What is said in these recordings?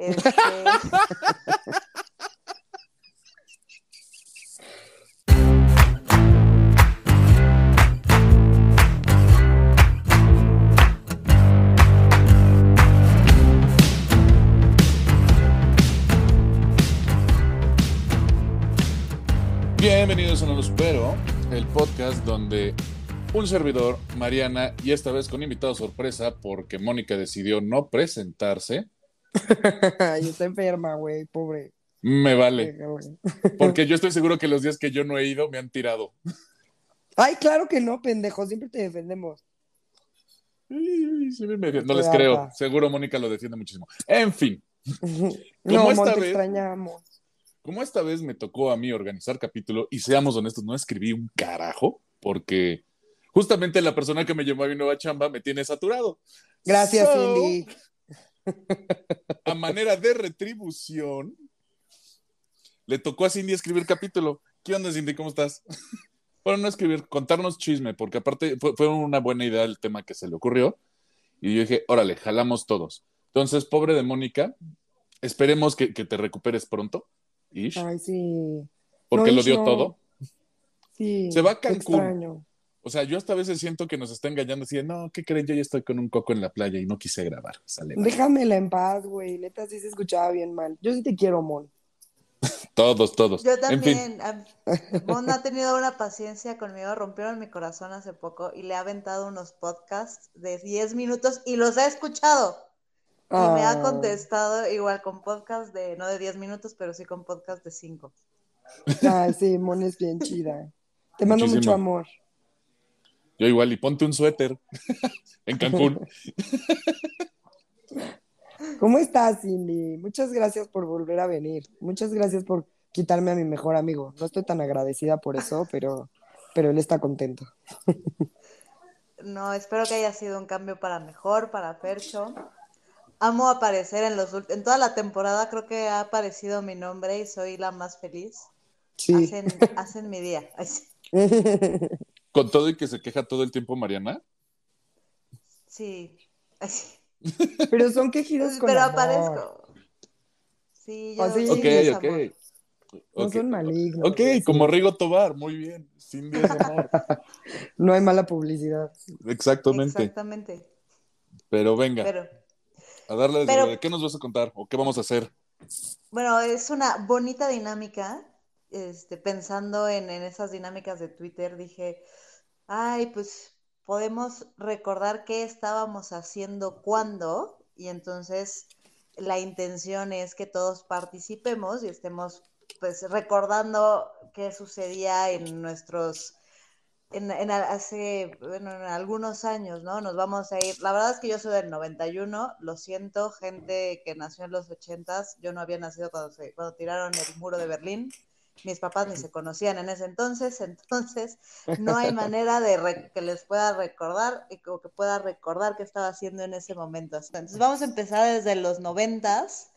Este, Bienvenidos a No Lo Supero, el podcast donde un servidor, Mariana, y esta vez con invitado sorpresa porque Mónica decidió no presentarse. Yo estoy enferma, güey, pobre. Me vale, porque yo estoy seguro que los días que yo no he ido me han tirado. Ay, claro que no, pendejo, siempre te defendemos. No les creo, seguro Mónica lo defiende muchísimo. En fin, No, esta vez? extrañamos. como esta vez me tocó a mí organizar capítulo, y seamos honestos, no escribí un carajo, porque justamente la persona que me llamó a mi nueva chamba me tiene saturado. Gracias, So, Cindy. A manera de retribución, le tocó a Cindy escribir capítulo. ¿Qué onda, Cindy? ¿Cómo estás? Bueno, no escribir, contarnos chisme, porque aparte fue, fue una buena idea el tema que se le ocurrió. Y yo dije, órale, jalamos todos. Entonces, pobre de Mónica, esperemos que, que te recuperes pronto, Ish, Ay, sí. porque no, lo dio no. todo. Sí. Se va a Cancún. extraño. O sea, yo hasta a veces siento que nos está engañando así de, no, ¿qué creen? Yo ya estoy con un coco en la playa y no quise grabar. Sale, vale. Déjamela en paz, güey. Neta, sí se escuchaba bien mal. Yo sí te quiero, Mon. Todos, todos. yo En fin, también. am- Mon ha tenido una paciencia conmigo, rompieron mi corazón hace poco y le ha aventado unos podcasts de 10 minutos y los ha escuchado. Y me ha Ah. contestado igual con podcast de, no de 10 minutos, pero sí con podcast de 5. Ay, sí, Mon es bien chida. Te mando Muchísimo. mucho amor. Yo igual, y ponte un suéter en Cancún. ¿Cómo estás, Cindy? Muchas gracias por volver a venir. Muchas gracias por quitarme a mi mejor amigo. No estoy tan agradecida por eso, pero, pero él está contento. No, espero que haya sido un cambio para mejor, para Fercho. Amo aparecer en los en toda la temporada, creo que ha aparecido mi nombre y soy la más feliz. Sí. Hacen, hacen mi día. Con todo y que se queja todo el tiempo Mariana. Sí. Pero son quejidos con Pero amor. aparezco. Sí, yo Oh, sí. sí, Ok, ok. amor. No Ok. son malignos. Ok, sí. como Rigo Tobar, muy bien. Amor. No hay mala publicidad. Exactamente. Exactamente. Pero venga, Pero a darle pero- de qué nos vas a contar o qué vamos a hacer. bueno, es una bonita dinámica. Este, pensando en, esas dinámicas de Twitter, dije, ay, pues podemos recordar qué estábamos haciendo cuándo, y entonces la intención es que todos participemos y estemos pues recordando qué sucedía en nuestros en, hace bueno, en algunos años, ¿no? Nos vamos a ir. La verdad es que yo soy del 91, lo siento, gente que nació en los 80s, yo no había nacido cuando se, cuando tiraron el muro de Berlín. Mis papás ni se conocían en ese entonces, entonces no hay manera de que les pueda recordar y que, que pueda recordar qué estaba haciendo en ese momento. Entonces vamos a empezar desde los noventas,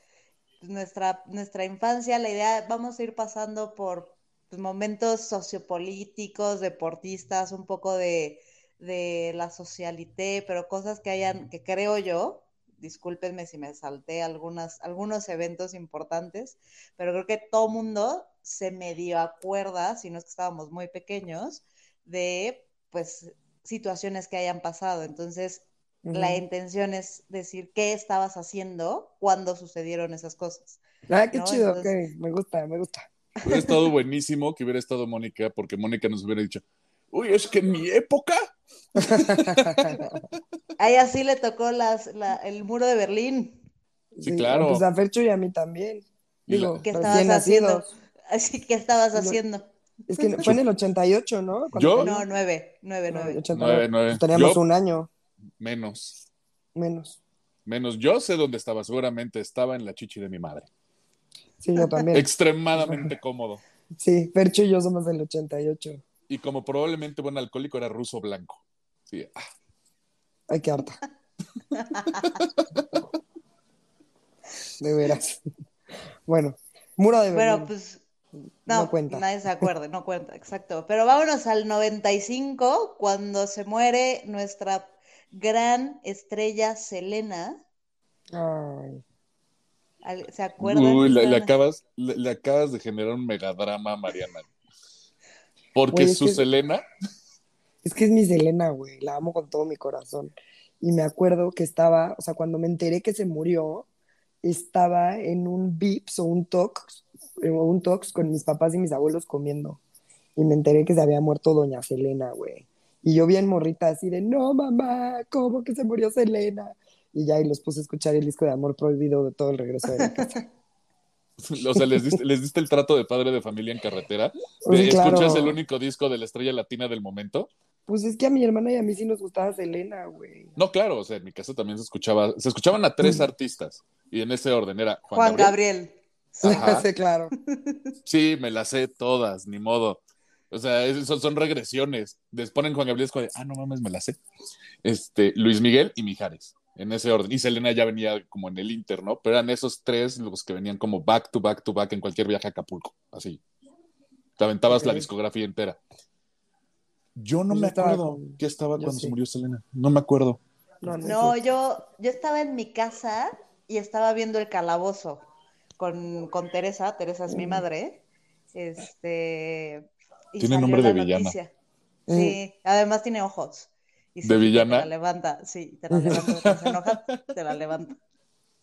nuestra, nuestra infancia, la idea, vamos a ir pasando por pues, momentos sociopolíticos, deportistas, un poco de, de la socialité, pero cosas que hayan, que creo yo, discúlpenme si me salté algunas, algunos eventos importantes, pero creo que todo mundo se medio acuerda, si no es que estábamos muy pequeños, de pues situaciones que hayan pasado. Entonces, la Ujú. intención es decir qué estabas haciendo cuando sucedieron esas cosas. Ah, qué ¿no? chido, Entonces- ok. Me gusta, me gusta. Hubiera estado buenísimo que hubiera estado Mónica, porque Mónica nos hubiera dicho, uy, es que en mi época. A ella sí le tocó las, la- el muro de Berlín. Sí, claro. Pues a Fercho y a mí también. Digo, ¿Qué estabas haciendo? nacidos. Así que estabas haciendo. Es que fue en el 88, ¿no? ¿Yo? No, nueve, nueve, No, nueve. 89. Nueve, nueve. Pues Teníamos Yo- un año Menos. menos. Menos. Yo sé dónde estaba, seguramente estaba en la chichi de mi madre. Sí, yo también. Extremadamente cómodo. Sí, Fercho y yo somos del 88. Y como probablemente buen alcohólico era ruso blanco. Sí, ah, Ay, qué harta. De veras. Bueno, muro de Berlín. Bueno, pues no, No cuenta. nadie se acuerde, no cuenta, exacto. Pero vámonos al 95, cuando se muere nuestra gran estrella Selena. Ay. ¿Se acuerdan? Uy, le, acabas, le, le acabas de generar un megadrama a Mariana. Porque su que- Selena, Es que es mi Selena, güey, la amo con todo mi corazón. Y me acuerdo que estaba, o sea, cuando me enteré que se murió, estaba en un Vips o un Tox, eh, o un Tox con mis papás y mis abuelos comiendo. Y me enteré que se había muerto doña Selena, güey. Y yo bien morrita así de, no, mamá, ¿cómo que se murió Selena? Y ya, y los puse a escuchar el disco de Amor Prohibido de todo el regreso de mi casa. o sea, les diste, les diste el trato de padre de familia en carretera. Pues claro. ¿Escuchas el único disco de la estrella latina del momento? Pues es que a mi hermana y a mí sí nos gustaba Selena, güey. No, claro, o sea, en mi casa también se escuchaba, se escuchaban a tres artistas. Y en ese orden era Juan, Juan Gabriel. Gabriel. Ajá. sí, claro. Sí, me las sé todas, ni modo. O sea, es- son, son regresiones. Les ponen Juan Gabriel, es como de, ah, no mames, me las sé. Este, Luis Miguel y Mijares, en ese orden. Y Selena ya venía como en el Inter, ¿no? Pero eran esos tres los que venían como back to back to back en cualquier viaje a Acapulco, así. Te aventabas la discografía entera. Yo no Yo me acuerdo qué estaba yo cuando sí. se murió Selena. No me acuerdo. No, yo, yo estaba en mi casa y estaba viendo el calabozo con, con Teresa. Teresa es mi Mm. madre. Este. y Tiene nombre la de villana. noticia. Sí, además tiene ojos. Y ¿De villana? Te la levanta, sí, te la levanta. enoja, te la levanta.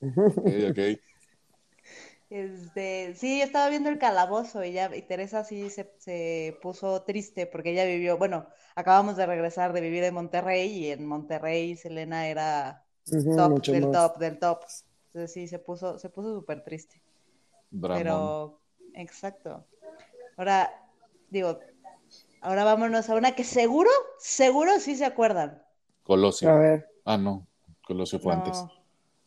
Ok, ok. Este, sí, estaba viendo el calabozo y ya, y Teresa sí se, se puso triste porque ella vivió, bueno, acabamos de regresar de vivir en Monterrey y en Monterrey Selena era top del más. top del top. Entonces sí, se puso, se puso súper triste. Pero, exacto. Ahora, digo, ahora vámonos a una que seguro, seguro sí se acuerdan. Colosio. A ver, Ah, no. Colosio fue No, antes.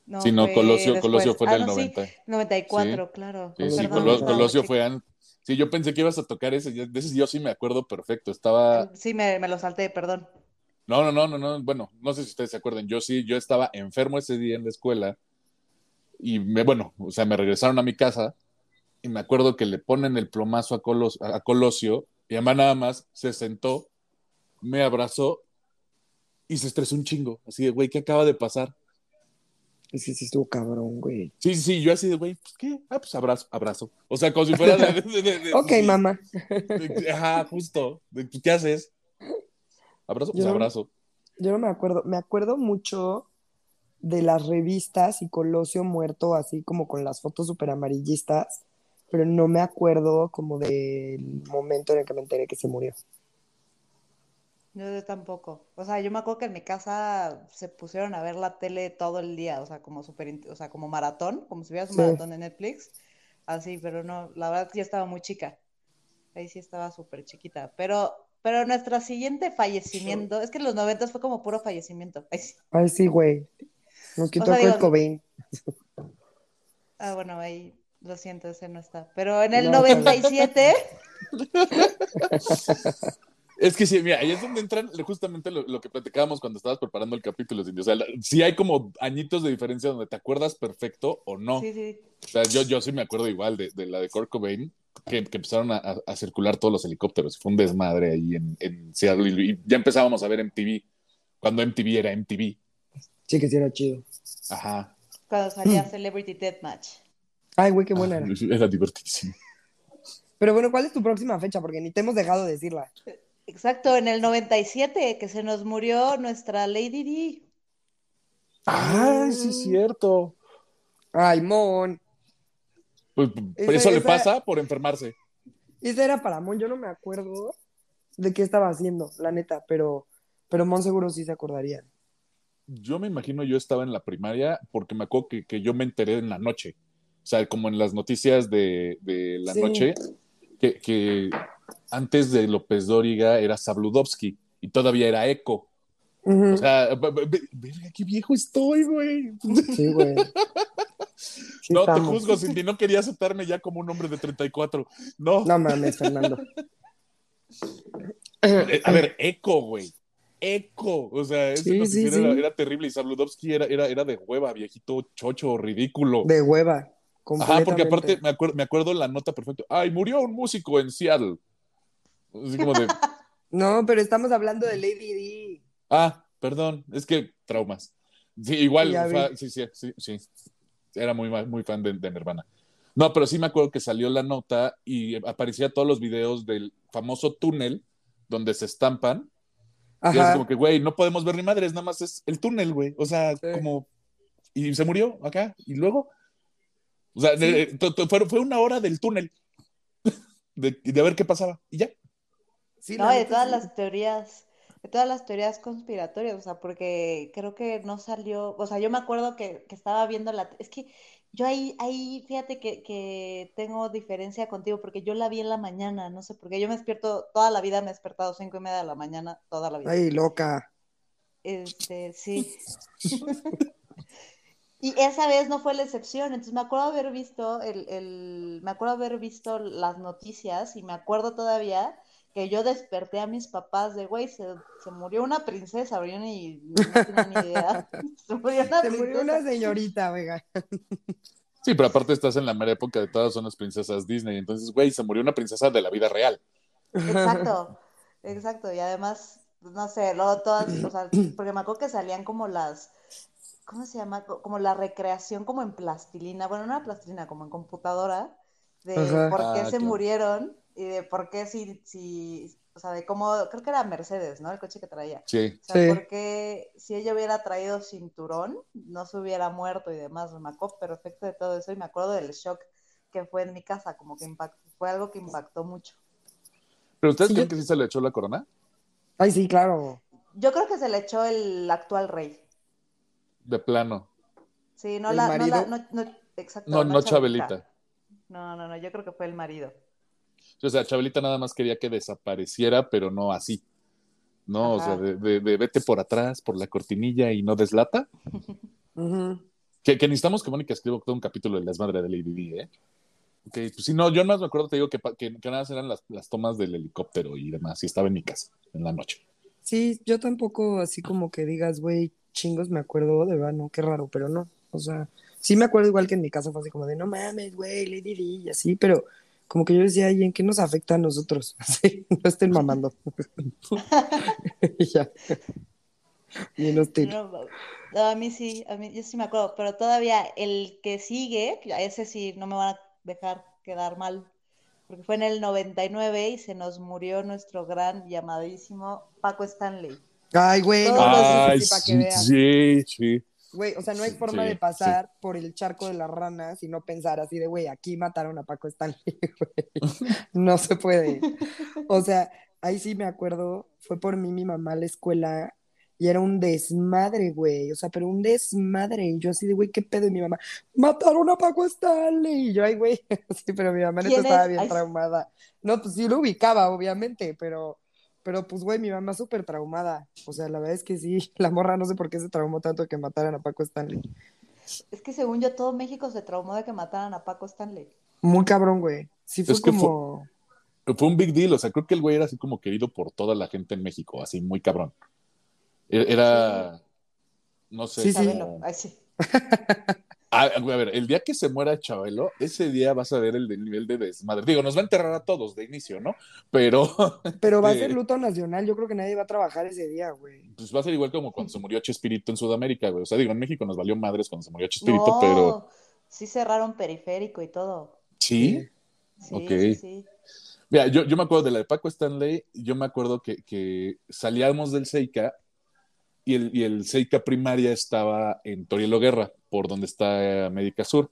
No, sí, no, Colosio, después. Colosio fue en Ah, el no, sí, 90. 94, claro. Sí, sí, Colo- estaba Colosio fue antes. Sí, yo pensé que ibas a tocar ese. De ese yo sí me acuerdo perfecto. Estaba. Sí, me, me lo salté, perdón. No, no, no, no, no. Bueno, no sé si ustedes se acuerdan. Yo sí, yo estaba enfermo ese día en la escuela. Y me, bueno, o sea, me regresaron a mi casa. Y me acuerdo que le ponen el plomazo a, Colos- a Colosio. Y además nada más se sentó, me abrazó y se estresó un chingo. Así de, güey, ¿qué acaba de pasar? Es que sí estuvo cabrón, güey. Sí, sí, yo así de, güey, pues qué, ah, pues abrazo, abrazo. O sea, como si fuera de. de- de- Ok, sí, mamá. Ajá, justo. ¿Qué haces? Abrazo, pues Yo- abrazo. Yo no me acuerdo. Me acuerdo mucho de las revistas y Colosio muerto, así como con las fotos súper amarillistas, pero no me acuerdo como del momento en el que me enteré que se murió. Yo, tampoco. O sea, yo me acuerdo que en mi casa se pusieron a ver la tele todo el día, o sea, como super, o sea, como maratón, como si vieras un Sí. maratón de Netflix, así, pero no, la verdad yo estaba muy chica. Ahí sí estaba súper chiquita. Pero, pero nuestra siguiente fallecimiento, es que en los noventas fue como puro fallecimiento. Ay, sí. Ay, sí, güey. Nos quitó sea, Kurt digo- Cobain. Ah, bueno, ahí lo siento, ese no está. Pero en el No, está bien. 97, Es que sí, mira, ahí es donde entran justamente lo, lo que platicábamos cuando estabas preparando el capítulo, Cindy. O sea, la- sí hay como añitos de diferencia donde te acuerdas perfecto o no. sí, sí. O sea, yo, yo sí me acuerdo igual de, de la de Kurt Cobain, que, que empezaron a, circular todos los helicópteros. Fue un desmadre ahí en, en Seattle y, ya empezábamos a ver MTV, cuando MTV era MTV. Sí, que sí era chido. Ajá. Cuando salía Celebrity Deathmatch. Ay, güey, qué buena era. Ah, Era divertidísimo. Pero bueno, ¿cuál es tu próxima fecha? Porque ni te hemos dejado de decirla. Exacto, en el 97, que se nos murió nuestra Lady D. Ay, sí, es cierto. Ay, Mon. Pues, Esa- eso le esa- pasa por enfermarse. Esa era para Mon. Yo no me acuerdo de qué estaba haciendo, la neta, pero, pero Mon seguro sí se acordaría. Yo me imagino yo estaba en la primaria porque me acuerdo que, que yo me enteré en la noche. O sea, como en las noticias de, de la Sí. noche, que, que antes de López Dóriga era Sabludovsky y todavía era Eco. O sea, ve- ve- ve- verga, qué viejo estoy, güey. Sí, güey. Sí no te estamos. juzgo, Cindy, no quería aceptarme ya como un hombre de 34. No. No mames, Fernando. Eh, A ver, Eco, güey. Eco. O sea, ese Sí, noticiero sí, sí. Era, era terrible y Sabludovsky era, era, era de hueva, viejito, chocho, ridículo. De hueva. Ajá, porque aparte me acuerdo, me acuerdo la nota perfecta. Ay, murió un músico en Seattle. Así como de, No, pero estamos hablando de Lady D. ah, perdón, es que traumas. Sí, igual, vi. sí, sí, sí, sí. era muy, muy fan de, de Nirvana. No, pero sí me acuerdo que salió la nota y aparecía todos los videos del famoso túnel donde se estampan. Y es Ajá. como que, güey, no podemos ver ni madres, nada más es el túnel, güey. O sea, Sí. como. Y se murió acá. Y luego. O sea, de- de- to- to- fue, fue una hora del túnel. De, de ver qué pasaba. Y ya. Sí, No, de todas sí. las teorías, de todas las teorías conspiratorias, o sea, porque creo que no salió, o sea, yo me acuerdo que, que estaba viendo la, es que yo ahí, ahí, fíjate que, que tengo diferencia contigo, porque yo la vi en la mañana, no sé, porque yo me despierto, toda la vida me he despertado cinco y media de la mañana, toda la vida. Ay, loca. Este, sí. Y esa vez no fue la excepción, entonces me acuerdo haber visto el, el, me acuerdo haber visto las noticias y me acuerdo todavía que yo desperté a mis papás de, güey, se, se murió una princesa, yo ni, no tenía ni idea. Se murió una Se murió una señorita, oiga. Sí, pero aparte estás en la mera época de todas son las princesas Disney. Entonces, güey, se murió una princesa de la vida real. Exacto, exacto. Y además, pues, no sé, luego todas, o sea, porque me acuerdo que salían como las, ¿cómo se llama? Co- Como la recreación como en plastilina, bueno, no era plastilina, como en computadora, de Ajá. por qué Ah, se claro. murieron y de por qué si, si, o sea, de cómo, creo que era Mercedes, ¿no? El coche que traía. Sí. O sea, Sí. porque si ella hubiera traído cinturón, no se hubiera muerto y demás. Me acuerdo perfecto de todo eso y me acuerdo del shock que fue en mi casa, como que impactó, fue algo que impactó mucho. ¿Pero ustedes Sí, creen yo- que sí se le echó la corona? Ay, sí, claro. Yo creo que se le echó el actual rey. De plano. Sí, no ¿El la, no la, marido? no, no, exacto, No, no Chabelita. No, no, no, yo creo que fue el marido. O sea, Chabelita nada más quería que desapareciera, pero no así. No, o sea, de, de- de vete por atrás, por la cortinilla y no deslata. Ujú. Que, que necesitamos que Mónica escriba todo un capítulo de las madres de Lady Di, ¿eh? Ok, pues sí, no, yo más me acuerdo, te digo, que, que, que nada más eran las, las tomas del helicóptero y demás, y estaba en mi casa en la noche. Sí, yo tampoco así como que digas, güey, chingos, me acuerdo de verdad, no, qué raro, pero no. O sea, sí me acuerdo igual que en mi casa fue así como de, no mames, güey, Lady Di, y así, pero como que yo decía, ¿y en qué nos afecta a nosotros? No estén mamando. Y ya. Hostil. No, no, a mí sí, a mí yo sí me acuerdo, pero todavía el que sigue, a ese sí no me van a dejar quedar mal, porque fue en el 99 y se nos murió nuestro gran llamadísimo Paco Stanley. Ay, güey, no, los- no, sí, Ay, sí, para que sí, veas. sí, sí. Güey, o sea, no hay Sí, forma sí, de pasar por el charco de las ranas y no pensar así de, güey, aquí mataron a Paco Stanley, güey. No se puede. O sea, ahí sí me acuerdo, fue por mí mi mamá a la escuela y era un desmadre, güey. O sea, pero un desmadre. Y yo así de, güey, ¿qué pedo? Y mi mamá, mataron a Paco Stanley. Y yo, ay, güey, sí, pero mi mamá neta ¿Quién estaba es? bien Ay, sí. traumada. No, pues sí lo ubicaba, obviamente, pero... Pero pues, güey, mi mamá súper traumada. O sea, la verdad es que sí, la morra no sé por qué se traumó tanto que mataran a Paco Stanley. Es que según yo, todo México se traumó de que mataran a Paco Stanley. Muy cabrón, güey. Sí fue Es que fue- como... Fue un big deal, o sea, creo que el güey era así como querido por toda la gente en México, así muy cabrón. E- Era, no sé, Sí, sí. Como- Ay, sí. A ver, el día que se muera Chabelo, ese día vas a ver el nivel de desmadre. Digo, nos va a enterrar a todos de inicio, ¿no? Pero Pero va a Eh. ser luto nacional. Yo creo que nadie va a trabajar ese día, güey. pues va a ser igual como cuando se murió Chespirito en Sudamérica, güey. O sea, digo, en México nos valió madres cuando se murió Chespirito, No, pero sí cerraron periférico y todo. sí. Sí, Ok. sí, sí. Mira, yo, yo me acuerdo de la de Paco Stanley, yo me acuerdo que, que salíamos del Seika y el, y el Seika primaria estaba en Torielo Guerra, por donde está América Sur.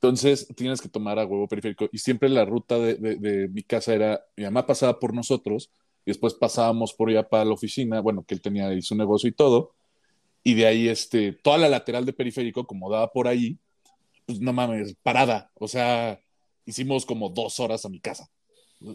Entonces tienes que tomar a huevo periférico. Y siempre la ruta de, de- de mi casa era, mi mamá pasaba por nosotros y después pasábamos por allá para la oficina, bueno, que él tenía ahí su negocio y todo, y de ahí este, toda la lateral de periférico, como daba por ahí, pues no mames, parada, o sea, hicimos como dos horas a mi casa.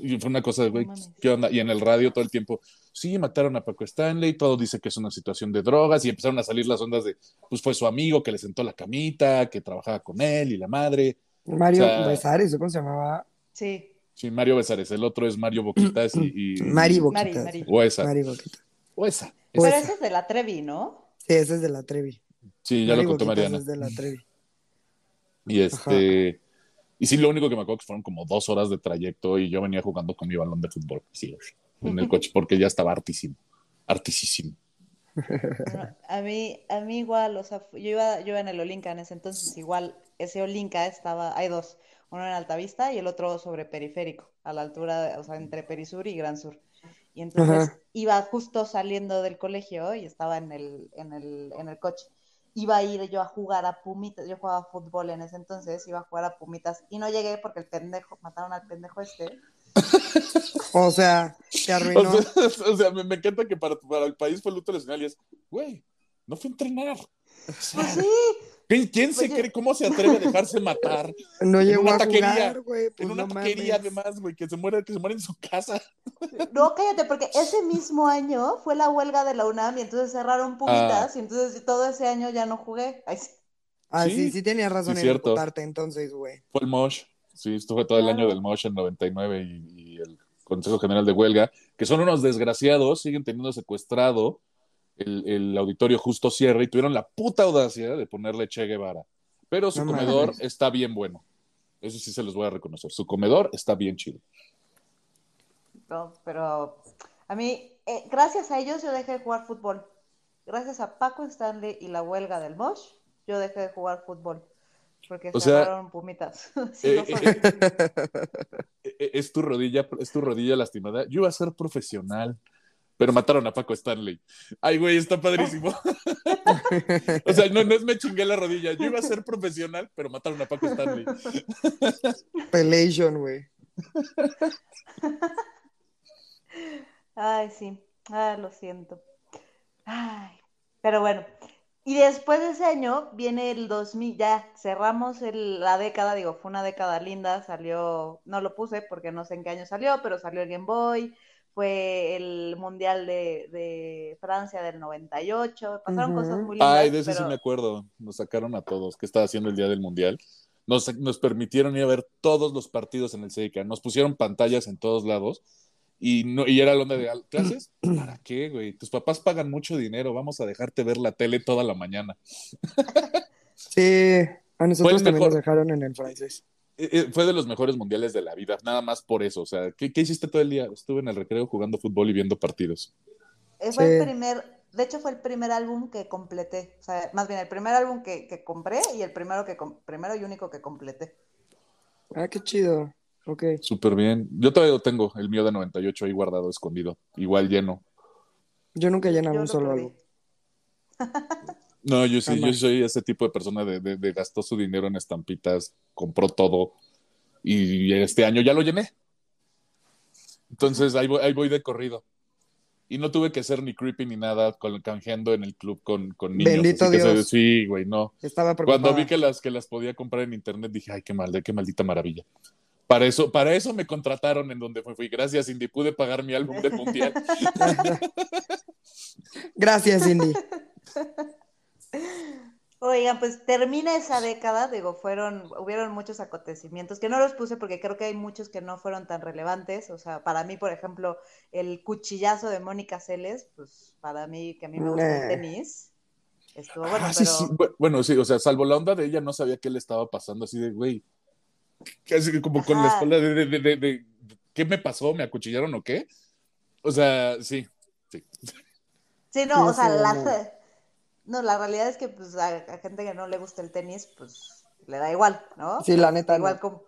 Y fue una cosa de, güey, No mames. ¿qué onda? Y en el radio todo el tiempo, sí, mataron a Paco Stanley, todo dice que es una situación de drogas, y empezaron a salir las ondas de, pues fue su amigo que le sentó la camita, que trabajaba con él y la madre. Mario O sea- Besares, ¿o ¿cómo se llamaba? Sí, Sí, Mario Besares, el otro es Mario Boquitas y... y- Mari Boquitas. Mari. O esa, Mari Boquitas. o esa. Pero Esa. ese es de la Trevi, ¿no? Sí, ese es de la Trevi. Sí, ya Mari lo contó Boquitas Mariana. es de la Trevi. Y este... Y sí, lo único que me acuerdo que fueron como dos horas de trayecto y yo venía jugando con mi balón de fútbol, sí, en el coche, porque ya estaba hartísimo, hartísimo. a mí, a mí igual, o sea, yo iba, yo iba en el Olinca en ese entonces, igual, ese Olinca estaba, hay dos, uno en Altavista y el otro sobre periférico, a la altura, o sea, entre Perisur y Gran Sur. Y entonces iba justo saliendo del colegio y estaba en el, en el, en el coche. Iba a ir yo a jugar a Pumitas, yo jugaba fútbol en ese entonces, iba a jugar a Pumitas y no llegué porque el pendejo, mataron al pendejo este o sea, se arruinó. O sea, me, encanta que para, para, el país fue luto nacional y es, güey, no fue a entrenar. pues sí. ¿Quién, se cree? ¿Cómo se atreve a dejarse matar? No llegó a jugar, güey. Pues en una no taquería, además, güey, que se muere, que se muere en su casa. No, cállate, porque ese mismo año fue la huelga de la UNAM y entonces cerraron Pumitas ah. y entonces todo ese año ya no jugué. Ah, sí, sí, tenías razón en contarte entonces, güey. Fue el Mosh. Sí, estuve todo el año del Motion 99 y, y, el Consejo General de Huelga, que son unos desgraciados, siguen teniendo secuestrado el, el, auditorio Justo Sierra y tuvieron la puta audacia de ponerle Che Guevara. Pero su comedor está bien bueno. Eso sí se los voy a reconocer. Su comedor está bien chido. No, pero a mí, eh, gracias a ellos yo dejé de jugar fútbol. Gracias a Paco Stanley y la huelga del Mosh, yo dejé de jugar fútbol. Porque o cerraron pumitas. Eh, eh, eh, es tu rodilla, es tu rodilla lastimada. Yo iba a ser profesional, pero mataron a Paco Stanley. Ay, güey, está padrísimo. o sea, no, no es me chingué la rodilla. Yo iba a ser profesional, pero mataron a Paco Stanley. Pelation, güey. Ay, sí. Ah, lo siento. Ay, pero bueno, y después de ese año viene el 2000, ya cerramos la década, digo, fue una década linda, salió, no lo puse porque no sé en qué año salió, pero salió el Game Boy, fue el Mundial de, Francia del 98, pasaron cosas muy lindas. Ay, de eso sí me acuerdo, nos sacaron a todos, ¿qué estaba haciendo el día del Mundial? Nos, nos permitieron ir a ver todos los partidos en el Seika, nos pusieron pantallas en todos lados y, no, y era la onda de clases. ¿Para qué, güey? Tus papás pagan mucho dinero, vamos a dejarte ver la tele toda la mañana. sí, a nosotros también nos dejaron en el francés. Eh, fue de los mejores mundiales de la vida, nada más por eso. O sea, ¿qué, qué hiciste todo el día? Estuve en el recreo jugando fútbol y viendo partidos. Eh, fue el primer, de hecho fue el primer álbum que completé. O sea, más bien el primer álbum que, que compré y el primero, que, primero y único que completé. Ah, qué chido. Ok. Súper bien. Yo todavía tengo el mío de 98 ahí guardado, escondido. Igual lleno. Yo nunca lleno un solo algo. No, yo sí, yo soy ese tipo de persona de, de, gastó su dinero en estampitas, compró todo y este año ya lo llené. Entonces ahí voy, ahí voy de corrido. Y no tuve que ser ni creepy ni nada con, canjeando en el club con, con niños. Bendito Dios. sí, güey, no. Estaba Cuando vi que las, que las podía comprar en internet dije, ay, qué mal, qué maldita maravilla. Para eso, para eso me contrataron en donde fui. Gracias, Indy. Pude pagar mi álbum del mundial. Gracias, Indy. Oigan, pues termina esa década, digo, fueron, hubieron muchos acontecimientos que no los puse porque creo que hay muchos que no fueron tan relevantes. O sea, para mí, por ejemplo, el cuchillazo de Mónica Celes, pues para mí, que a mí me gusta el tenis, estuvo bueno, ah, pero... Bueno, sí, o sea, salvo la onda de ella, no sabía qué le estaba pasando, así de, güey, casi como con la escuela de, de, de, ¿qué me pasó? ¿Me acuchillaron o qué? O sea, sí, sí. Sí, no, o sea, la, no, la realidad es que pues a, gente que no le gusta el tenis, pues le da igual, ¿no? Sí, la neta. Igual como,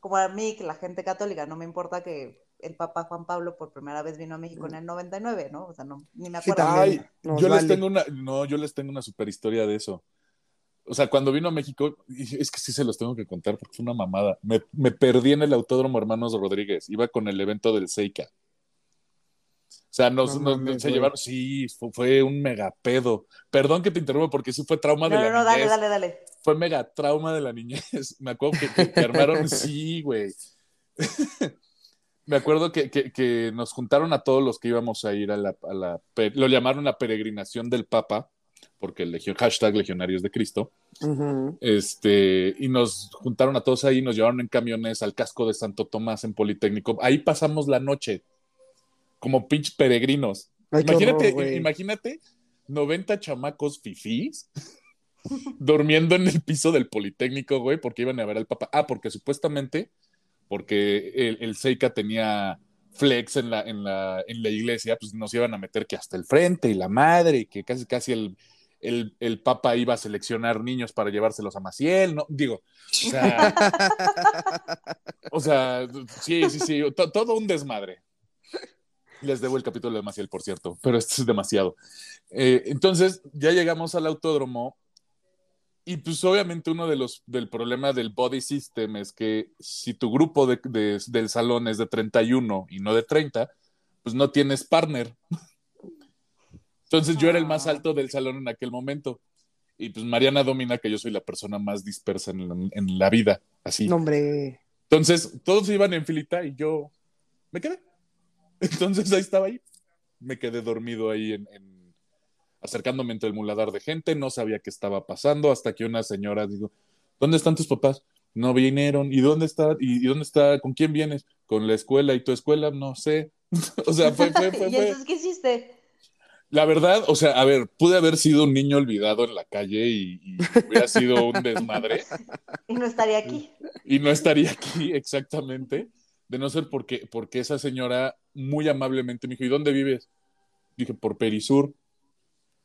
como a mí, que la gente católica, no me importa que el Papa Juan Pablo por primera vez vino a México en el 99, ¿no? O sea, no, ni me acuerdo. Ay, yo les tengo una, no, yo les tengo una super historia de eso o sea, cuando vino a México, es que sí se los tengo que contar porque fue una mamada. Me, me perdí en el Autódromo Hermanos Rodríguez, iba con el evento del Seika. O sea, nos, se llevaron, sí, fue, un megapedo. Perdón que te interrumpa porque sí fue trauma de la niñez. No, no, dale, dale, dale. Fue mega trauma de la niñez. Me acuerdo que, que, armaron, sí, güey. Me acuerdo que, que, nos juntaron a todos los que íbamos a ir a la, a la, lo llamaron la peregrinación del Papa porque el legion, hashtag Legionarios de Cristo, este, y nos juntaron a todos ahí, nos llevaron en camiones al casco de Santo Tomás en Politécnico. Ahí pasamos la noche, como pinch peregrinos. imagínate, imagínate 90 chamacos fifís durmiendo en el piso del Politécnico, güey, porque iban a ver al papá. Ah, porque supuestamente, porque el, el Seika tenía flex en la, en la, en la iglesia, pues nos iban a meter que hasta el frente y la madre, y que casi casi el, el, el Papa iba a seleccionar niños para llevárselos a Maciel, ¿no? Digo, o sea, o sea sí, sí, sí, to- todo un desmadre. Les debo el capítulo de Maciel, por cierto, pero esto es demasiado. Eh, entonces, ya llegamos al autódromo y pues obviamente uno de los del problema del body system es que si tu grupo de- de- del salón es de 31 y no de 30, pues no tienes partner. Entonces yo era el más Ah. alto del salón en aquel momento. Y pues Mariana domina que yo soy la persona más dispersa en la, en la vida, así. No, hombre. Entonces todos iban en filita y yo me quedé. Entonces ahí estaba ahí. Me quedé dormido ahí en, en- acercándome entre el muladar de gente. No sabía qué estaba pasando hasta que una señora dijo, ¿dónde están tus papás? No vinieron. ¿Y dónde está? ¿Y, y dónde está? ¿Con quién vienes? Con la escuela y tu escuela, no sé. o sea, fue, fue, fue, ¿Y fue. entonces qué hiciste? La verdad, o sea, a ver, pude haber sido un niño olvidado en la calle y, y hubiera sido un desmadre Y no estaría aquí. y no estaría aquí exactamente, de no ser porque, porque esa señora muy amablemente me dijo, ¿y dónde vives? Dije, por Perisur.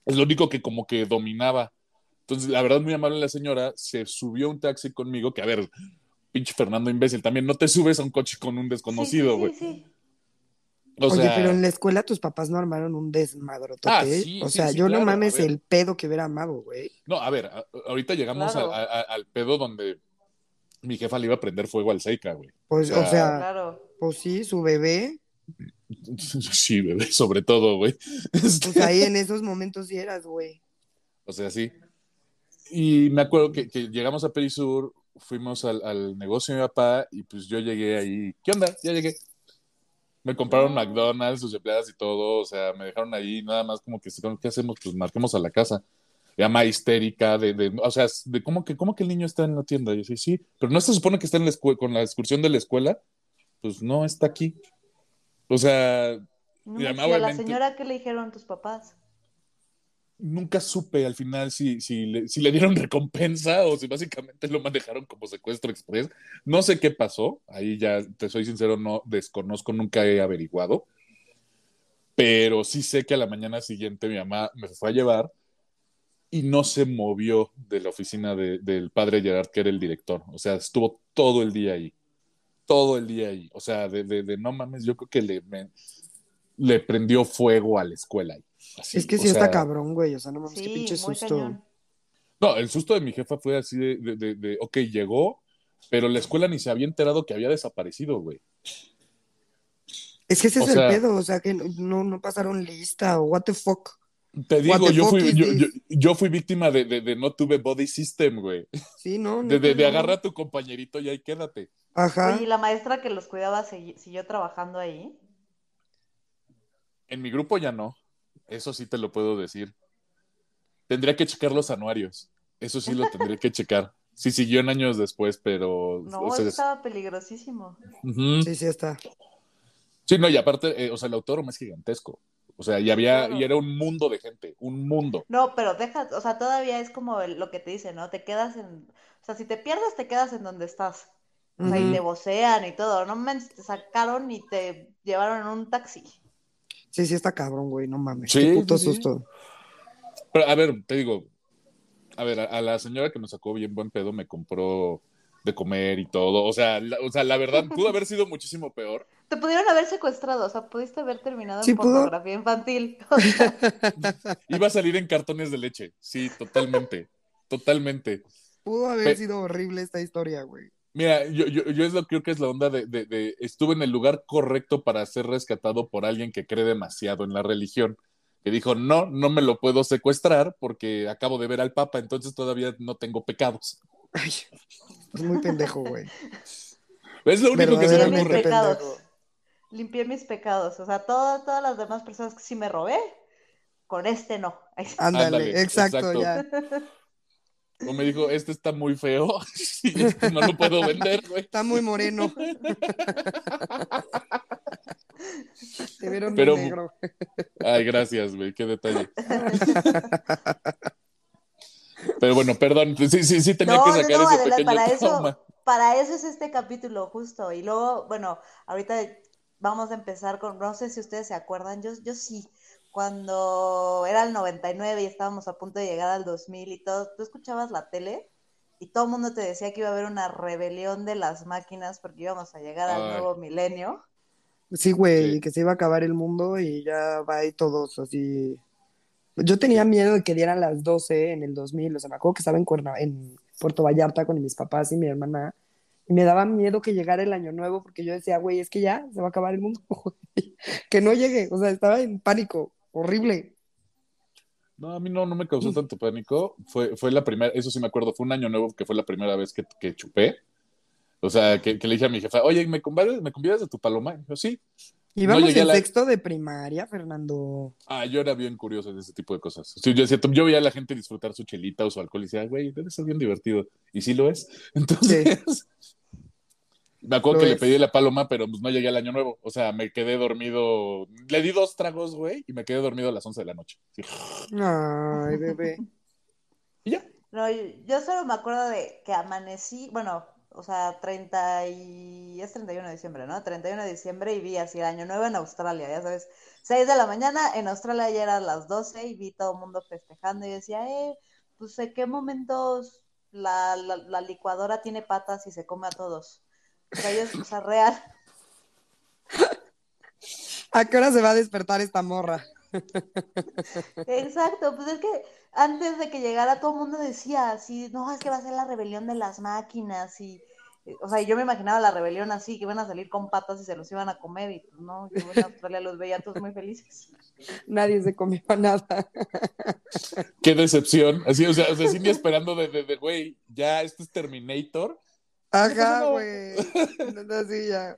Es lo único que como que dominaba. Entonces, la verdad, muy amable la señora, se subió a un taxi conmigo, que a ver, pinche Fernando imbécil, también no te subes a un coche con un desconocido, güey. sí, sí, sí. O Oye, sea, pero en la escuela tus papás no armaron un desmadrotote. Ah, ¿eh? sí, o sí, sea, sí, yo claro, no mames el pedo que hubiera amado, güey. No, a ver, a- ahorita llegamos a- Claro. a- a- al pedo donde mi jefa le iba a prender fuego al Seika, güey. Pues, O o sea- sea, Claro. pues sí, su bebé. Sí, bebé, sobre todo, güey. Este, Pues ahí en esos momentos sí eras, güey. O sea, sí. Y me acuerdo que, que llegamos a Perisur, fuimos al, al negocio de mi papá y pues yo llegué ahí. ¿Qué onda? Ya llegué. Me compraron. McDonald's, sus empleadas y todo, o sea, me dejaron ahí, nada más como que, ¿qué hacemos? Pues marquemos a la casa. Llama histérica, de, de, o sea, de cómo que, cómo que el niño está en la tienda. Y yo sí, sí, pero no se supone que está en la escuela, con la excursión de la escuela, pues no está aquí. O sea, No Y manches, además, ¿y a la señora qué le dijeron tus papás? nunca supe al final si, si, le, si le dieron recompensa o si básicamente lo manejaron como secuestro express. No sé qué pasó, ahí ya te soy sincero, no desconozco, nunca he averiguado, pero sí sé que a la mañana siguiente mi mamá me fue a llevar y no se movió de la oficina de- del padre Gerard, que era el director. O sea, estuvo todo el día ahí, todo el día ahí. O sea, de, de- de no mames, yo creo que le, me- le prendió fuego a la escuela. ahí. Así, es que o sí está cabrón, güey. O sea, no mames, qué Sí, pinche muy susto. cañón. No, el susto de mi jefa fue así de, de, de- de, ok, llegó, pero la escuela ni se había enterado que había desaparecido, güey. Es que ese O es sea- el pedo, o sea, que no, no pasaron lista o what the fuck. Te digo, yo fui, is yo, this? yo- yo fui víctima de, de- de no tuve body system, güey. Sí, no. De, de, de no. agarra a tu compañerito y ahí quédate. Ajá. Oye, ¿y la maestra que los cuidaba siguió trabajando ahí? En mi grupo ya no. Eso sí te lo puedo decir. Tendría que checar los anuarios. Eso sí lo tendría que checar. Sí siguió en años después, pero... No, o sea, estaba peligrosísimo. Sí, sí está. Sí, no, y aparte, eh, o sea, el autódromo es gigantesco. O sea, y había, Claro. y era un mundo de gente, un mundo. No, pero deja, o sea, todavía es como lo que te dicen, ¿no? Te quedas en, o sea, si te pierdes, te quedas en donde estás. O sea, y te vocean y todo. No manches, te sacaron y te llevaron en un taxi. Sí, sí está cabrón, güey, no mames. Sí, qué puto sí, sí. Pero, a ver, te digo, a ver, a, a la señora que nos sacó bien buen pedo me compró de comer y todo. O sea, la, o sea, la verdad, pudo haber sido muchísimo peor. Te pudieron haber secuestrado, o sea, pudiste haber terminado Sí en pudo. pornografía infantil. O sea, Iba a salir en cartones de leche. Sí, totalmente. Totalmente. Pudo haber Pe- sido horrible esta historia, güey. Mira, yo, yo, yo es lo creo que es la onda de, de, de estuve en el lugar correcto para ser rescatado por alguien que cree demasiado en la religión. Que dijo, no, no me lo puedo secuestrar porque acabo de ver al Papa, entonces todavía no tengo pecados. Ay, es muy pendejo, güey. Es lo único que se me ocurre. pendejo. Limpié mis pecados. O sea, todo- todas las demás personas que sí me robé, con este no. Ándale, exacto, exacto. ya. O me dijo, este está muy feo y este no lo puedo vender, güey. Está muy moreno. Te vieron Pero- muy negro. Ay, gracias, güey, qué detalle. Pero bueno, perdón, sí, sí, sí tenía No, que no, sacar no, ese Adela, pequeño para eso, para eso es este capítulo, justo. Y luego, bueno, ahorita vamos a empezar con, no sé si ustedes se acuerdan, yo, yo sí, cuando era el 99 y estábamos a punto de llegar al 2000 y todo, tú escuchabas la tele y todo el mundo te decía que iba a haber una rebelión de las máquinas porque íbamos a llegar al nuevo milenio. Sí, güey, Sí. que se iba a acabar el mundo y ya va ahí todos así. Yo tenía miedo de que dieran las 12 en el 2000, o sea, me acuerdo que estaba en, Cuerna- en Puerto Vallarta con mis papás y mi hermana, y me daba miedo que llegara el año nuevo porque yo decía, güey, es que ya se va a acabar el mundo, güey. que no llegue, o sea, estaba en pánico, horrible. No, a mí no, no me causó tanto pánico. Fue, fue la primera, eso sí me acuerdo, fue un año nuevo que fue la primera vez que, que chupé. O sea, que, que le dije a mi jefa, oye, ¿me convidas, ¿me convidas de tu paloma? Y dijo, sí. Íbamos a en la- sexto de primaria, Fernando. Ah, yo era bien curioso de ese tipo de cosas. Sí, yo, decía, yo veía a la gente disfrutar su chelita o su alcohol y decía, güey, debe ser bien divertido. Y sí lo es. Entonces, me acuerdo Lo que le pedí la paloma, pero pues no llegué al año nuevo. O sea, me quedé dormido. Le di dos tragos, güey, y me quedé dormido a las 11 de la noche. Sí. Ay, bebé. Y ya. No, yo solo me acuerdo de que amanecí, bueno, o sea, 30 y... es 31 de diciembre, ¿no? 31 de diciembre y vi así el año nuevo en Australia, ya sabes, 6 de la mañana, en Australia ya eran las 12 y vi todo el mundo festejando y decía, eh, pues en qué momentos la, la, la licuadora tiene patas y se come a todos. O sea, yo, o sea, real. ¿A qué hora se va a despertar esta morra? Exacto, pues es que antes de que llegara todo el mundo decía así, no, es que va a ser la rebelión de las máquinas y, eh, o sea, yo me imaginaba la rebelión así, que iban a salir con patas y se los iban a comer y pues no, yo en Australia los veía todos muy felices. Nadie se comió nada. Qué decepción. Así, o sea, o sea Cindy esperando de, de, de, güey, ya, este es Terminator. Ajá, no. güey. Así ya.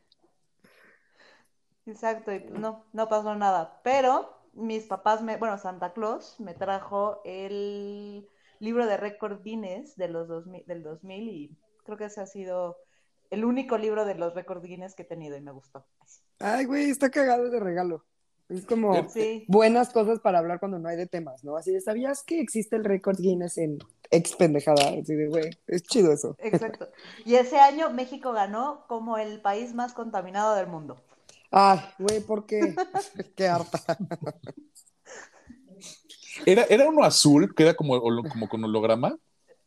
Exacto, y pues no, no pasó nada, pero mis papás, me, bueno, Santa Claus me trajo el libro de récord Guinness de los 2000, del 2000 y creo que ese ha sido el único libro de los récord Guinness que he tenido y me gustó. Ay, güey, está cagado ese regalo. Es como Sí. buenas cosas para hablar cuando no hay de temas, ¿no? Así de, ¿sabías que existe el récord Guinness en ex pendejada? Así de, güey, es chido eso. Exacto. Y ese año México ganó como el país más contaminado del mundo. Ay, güey, ¿por qué? qué harta. Era, era uno azul, que era como, como con holograma.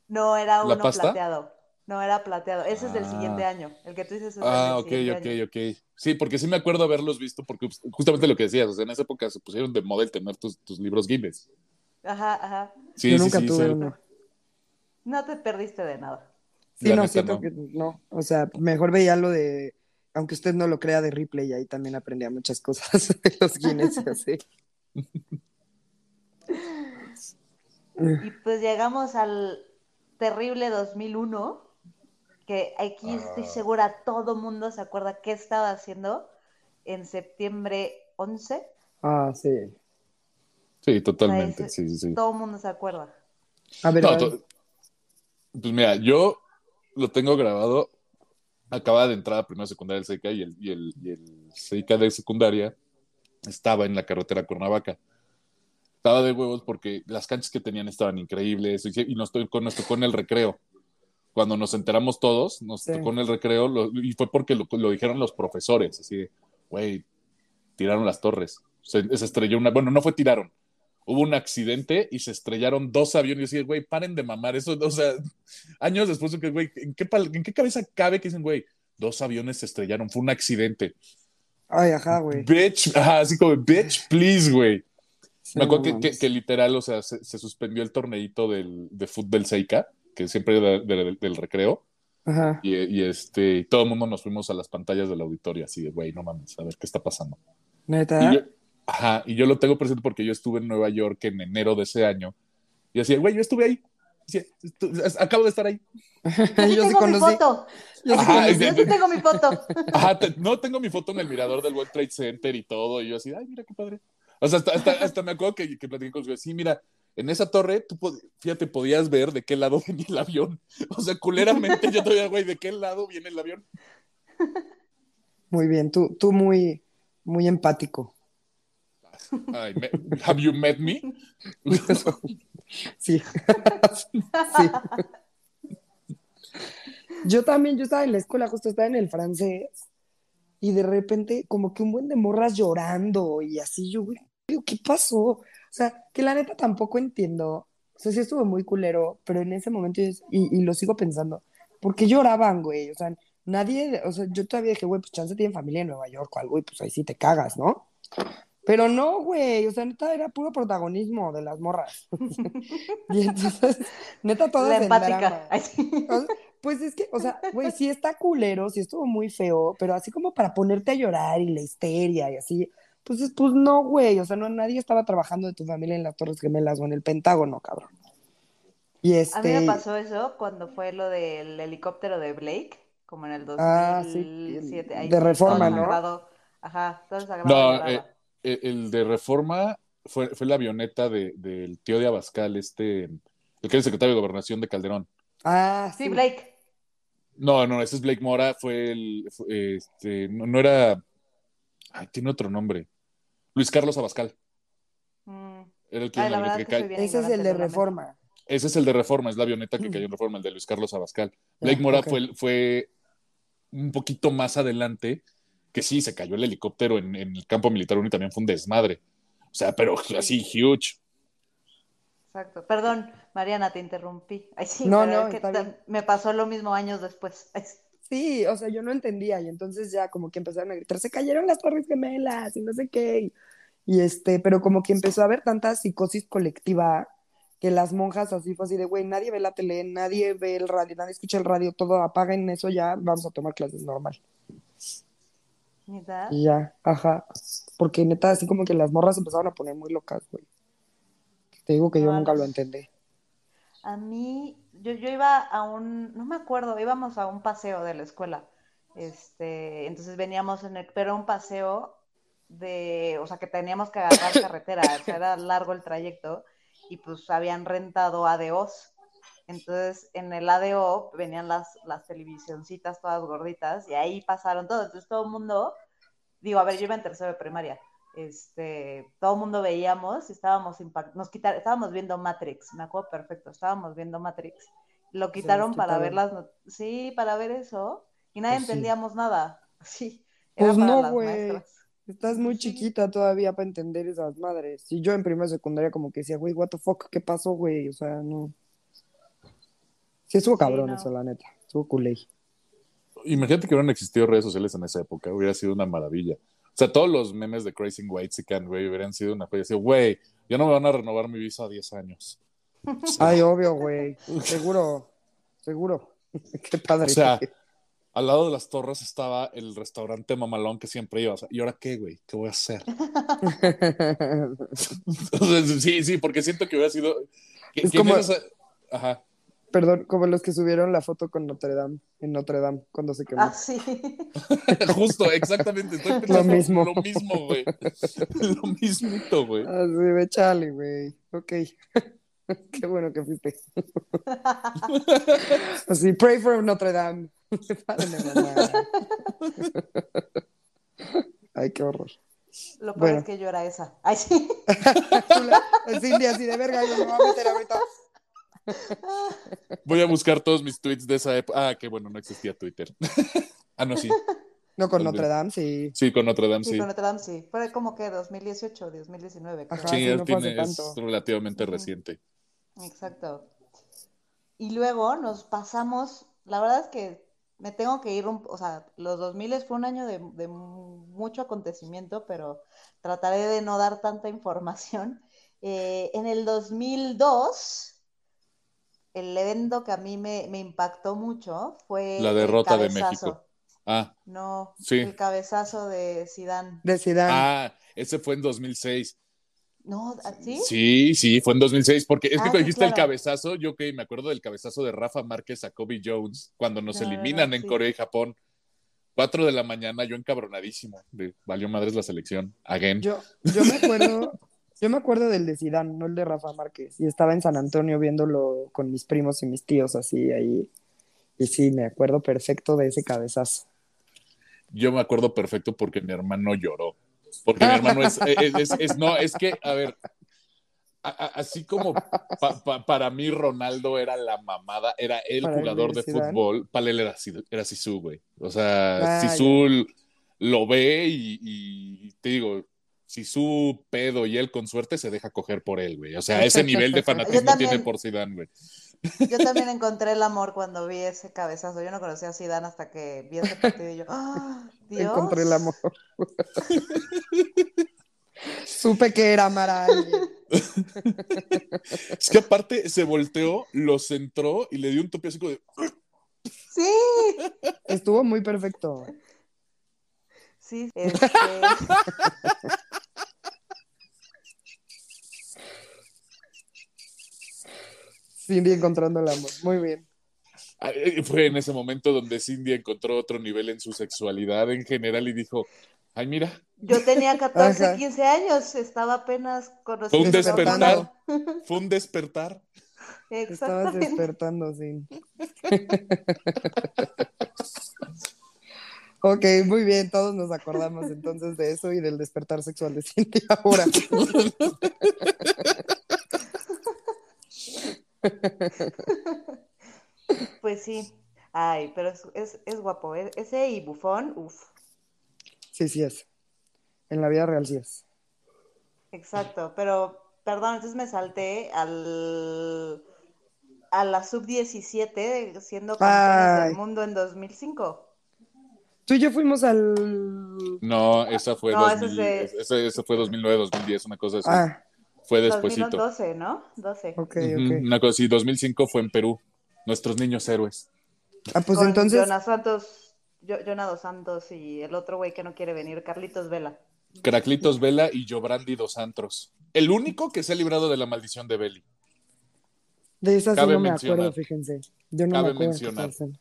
No era ¿La uno pasta? plateado. No era plateado. Ese es del Ah. siguiente año. El que tú dices es Ah, del ok, año. ok, ok. Sí, porque sí me acuerdo haberlos visto, porque justamente lo que decías, o sea, en esa época se pusieron de moda el tener tus, tus libros Guinness. Ajá, ajá. Sí, Yo sí, nunca sí, tuve sí. uno. No te perdiste de nada. Sí, La no, neta, siento no. que no. O sea, mejor veía lo de, aunque usted no lo crea, de Ripley, y ahí también aprendía muchas cosas de los Guinness y así. Y pues llegamos al terrible 2001, que aquí estoy Ah. segura todo mundo se acuerda qué estaba haciendo en septiembre 11. Ah, sí. Sí, totalmente. O sea, ese- Sí, sí, sí. Todo el mundo se acuerda. A ver, No, a ver. to- pues mira, yo lo tengo grabado. Acaba de entrar a primera secundaria el SEICA y el, y el, y el SEICA de secundaria estaba en la carretera Cuernavaca. Estaba de huevos porque las canchas que tenían estaban increíbles y, y nos, tocó, nos tocó en el recreo. Cuando nos enteramos todos, nos Sí. tocó en el recreo lo- y fue porque lo, lo dijeron los profesores, así de, güey, tiraron las torres. Se, se estrelló una, bueno, no fue tiraron, hubo un accidente y se estrellaron dos aviones. Y decía, güey, paren de mamar. Eso, o sea, años después, que, güey, ¿en qué, ¿en qué cabeza cabe que dicen, güey, dos aviones se estrellaron? Fue un accidente. Ay, ajá, güey. Bitch, ajá, así como, bitch, please, güey. Sí, Me acuerdo no que, que- mames. que literal, o sea, se, se suspendió el torneito del, de fútbol Seika, que siempre era de- de- del recreo. Ajá. Y, y, este, y todo el mundo nos fuimos a las pantallas del auditorio, así de, güey, no mames, a ver qué está pasando. ¿Neta? Y yo, ajá, y yo lo tengo presente porque yo estuve en Nueva York en enero de ese año. Y así, güey, yo estuve ahí. Decía, "Estu- acabo de estar ahí. Yo sí Yo sí tengo mi foto. Yo sí Ajá, conocí. es Yo sí tengo mi foto. Ajá, te- no tengo mi foto en el mirador del World Trade Center y todo. Y yo así, ay, mira qué padre. O sea, hasta, hasta, hasta me acuerdo que, que platiqué con su sí, mira, en esa torre, tú, pod- fíjate, podías ver de qué lado venía el avión. O sea, culeramente yo todavía, güey, ¿de qué lado viene el avión? Muy bien, tú, tú muy, muy empático. Have you met me? Sí. sí. Yo también, yo estaba en la escuela, justo estaba en el francés. y de repente como que un buen de morras llorando y así yo, güey, ¿qué pasó? O sea, que la neta tampoco entiendo. O sea, sí estuvo muy culero, pero en ese momento, y, y lo sigo pensando, ¿por qué lloraban, güey? O sea, nadie, o sea, yo todavía dije, güey, pues chance tiene familia en Nueva York o algo, y pues ahí sí te cagas, ¿no? Pero no, güey, o sea, neta era puro protagonismo de las morras. y entonces, neta todas La en empática. drama. Ay, sí. O sea, Pues es que, o sea, güey, sí está culero, sí estuvo muy feo, pero así como para ponerte a llorar y la histeria y así, pues, es- pues no, güey, o sea, no, nadie estaba trabajando de tu familia en las Torres Gemelas o en el Pentágono, cabrón. Y este, A mí me pasó eso cuando fue lo del helicóptero de Blake, como en el Ah, sí, 2007. el Ahí de sí, Reforma, ¿no? sagrado. Ajá, todo sagrado No, eh, el, el de Reforma fue, fue la avioneta de- del tío de Abascal, este, el que era el secretario de Gobernación de Calderón. ah, Sí, Blake. No, no, ese es Blake Mora, fue el, fue, este, no, no era, ay, tiene otro nombre. Luis Carlos Abascal, Mm. era el que Ay, en la que que soy cae. bien ese es el de. Reforma. Ese es el de Reforma, es la avioneta que cayó en Reforma, el de Luis Carlos Abascal. Blake Ah, Mora fue, fue un poquito más adelante, que sí, se cayó el helicóptero en, en el campo militar uno y también fue un desmadre. O sea, pero así, huge. Exacto. Perdón, Mariana, te interrumpí. Ay, sí, No, no, es que está ta- bien. me pasó lo mismo años después. Ay, sí. Sí, o sea, yo no entendía y entonces ya como que empezaron a gritar, se cayeron las Torres Gemelas y no sé qué. Y, y este, pero como que empezó a haber tanta psicosis colectiva que las monjas así fue así de, güey, nadie ve la tele, nadie ve el radio, nadie escucha el radio, todo apaguen eso ya, vamos a tomar clases normal. ¿Neta? Y ya, ajá. Porque neta, así como que las morras empezaron a poner muy locas, güey. Te digo que yo nunca lo entendí. A mí, yo, yo iba a un, no me acuerdo, íbamos a un paseo de la escuela. Este, entonces veníamos en el, pero un paseo de, o sea, que teníamos que agarrar carretera, o sea, era largo el trayecto y pues habían rentado ADOs. Entonces, en el ADO venían las, las televisioncitas todas gorditas y ahí pasaron todo. Entonces, todo el mundo, digo, a ver, yo iba en tercero de primaria. Este, todo el mundo veíamos y estábamos impact nos quitar, estábamos viendo Matrix, me acuerdo perfecto, estábamos viendo Matrix. Lo quitaron para ver las sí, para ver eso y nadie Pues sí. entendíamos nada. Sí, Pues no, güey. Estás muy chiquita todavía para entender esas madres. Y yo en primera secundaria como que decía, güey, what the fuck, ¿qué pasó, güey? O sea, no. Sí, estuvo Sí, cabrón no. eso, la neta. Estuvo culé. Imagínate que hubieran existido redes sociales en esa época, hubiera sido una maravilla. O sea, todos los memes de Crazy White güey, hubieran sido una joya. Así, güey, ya no me van a renovar mi visa a 10 años. Ay, obvio, güey. Seguro, seguro. Qué padre. O sea, al lado de las torres estaba el restaurante mamalón que siempre iba. O sea, ¿y ahora qué, güey? ¿Qué voy a hacer? O sea, sí, sí, porque siento que hubiera sido. que- Es como- esa- Ajá. Perdón, como los que subieron la foto con Notre Dame, en Notre Dame, cuando se quemó. Ah, sí. Justo, exactamente. Estoy pensando mismo. Lo mismo, güey. Lo mismito, güey. Así de chale, güey. Ok. Qué bueno que fuiste. Así, pray for Notre Dame. Paren de mamar. Ay, qué horror. Lo peor Bueno. es que yo era esa. Ay, sí. Cindy así de verga, yo me voy a meter ahorita. Voy a buscar todos mis tweets de esa época. Ah, que bueno, no existía Twitter. ah, no, sí. No, con Notre. Dame, sí. Sí, con Notre Dame, Sí, sí. con Notre Dame sí. Fue como que 2018, 2019, creo. Ajá. Sí, no tiene- es tanto. relativamente reciente. Exacto. Y luego nos pasamos, la verdad es que me tengo que ir, un- o sea, los 2000 fue un año de, de mucho acontecimiento, pero trataré de no dar tanta información. Eh, en el 2002, el evento que a mí me, me impactó mucho fue La el derrota de cabezazo. México. Ah, No, Sí. el cabezazo de Zidane. De Zidane. ah, ese fue en 2006. No, ¿sí? Sí, sí, fue en 2006, porque es que Ah, cuando sí, dijiste el cabezazo, yo que me acuerdo del cabezazo de Rafa Márquez a Kobe Jones cuando nos No, no, eliminan no, en sí. Corea y Japón. Cuatro de la mañana, yo encabronadísimo. De, valió madres la selección. Again. Yo, yo me acuerdo, yo me acuerdo del de Zidane, no el de Rafa Márquez. Y estaba en San Antonio viéndolo con mis primos y mis tíos así ahí. Y sí, me acuerdo perfecto de ese cabezazo. Yo me acuerdo perfecto porque mi hermano lloró. Porque mi hermano es, es, es- es- no, es que, a ver, a- a- así como pa- pa- para mí Ronaldo era la mamada, era el Para jugador de fútbol, para él era, era Sisu, güey. O sea, Ah, Sisu lo ve y, y te digo, si su pedo y él con suerte se deja coger por él, güey. O sea, ese nivel de fanatismo también. tiene por Zidane, güey. Yo también encontré el amor cuando vi ese cabezazo. Yo no conocía a Zidane hasta que vi ese partido y yo, ¡ah, Dios! Encontré el amor. Supe que era amar a alguien. Es que aparte se volteó, lo centró y le dio un tope así como de... Sí, Estuvo muy perfecto. sí. Este, Cindy encontrando el amor. Muy bien. Ah, eh, Fue en ese momento donde Cindy encontró otro nivel en su sexualidad en general y dijo, ay, mira, yo tenía 14, Ajá. 15 años, estaba apenas fue un conociendo. despertar, fue un despertar. Estabas despertando, sí. ok, muy bien. Todos nos acordamos entonces de eso y del despertar sexual de Cindy ahora. Pues sí. Ay, pero es, es, es guapo. ¿eh? Ese y bufón, uff. Sí, sí es. En la vida real sí es. Exacto, pero perdón, entonces me salté al a la sub-17 siendo campeones Ay. del mundo en 2005. Tú y yo fuimos al. No, esa fue, No, ese 2000, es de- ese, ese fue 2009, 2010, una cosa así. Ah, fue despuesito. 2012, ¿no? 12. ok, Ujú, ok. Una cosa así, 2005 fue en Perú. Nuestros niños héroes. Ah, pues Con entonces. Jonas Santos, Jo- Jonah dos Santos y el otro güey que no quiere venir, Carlitos Vela. Caraclitos Vela y Jobrandi dos Antros. El único que se ha librado de la maldición de Belly. De esas sí Cabe no me mencionar. acuerdo, fíjense. Yo no Cabe me acuerdo. mencionar. tal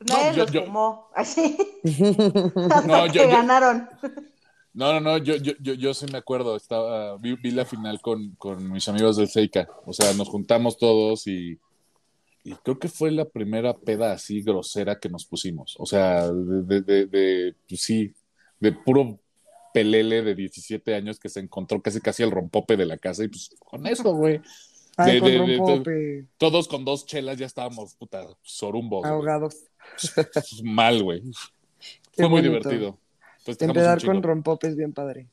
Nadie yo- los yo- fumó, así, hasta No, que yo- yo- ganaron. No, no, no, yo, yo, yo, yo sí me acuerdo. Estaba, vi, vi la final con, con mis amigos del Seika. O sea, nos juntamos todos y, y creo que fue la primera peda así grosera que nos pusimos. O sea, de, de, de- de- pues sí, de puro pelele de 17 años que se encontró casi casi el rompope de la casa y pues con eso, güey. Ay, De- con de- de- rompope, Todos con dos chelas ya estábamos, puta, sorumbos. ahogados. Mal, güey. Fue muy divertido. Festejamos Empedar chingo. con rompope es bien padre.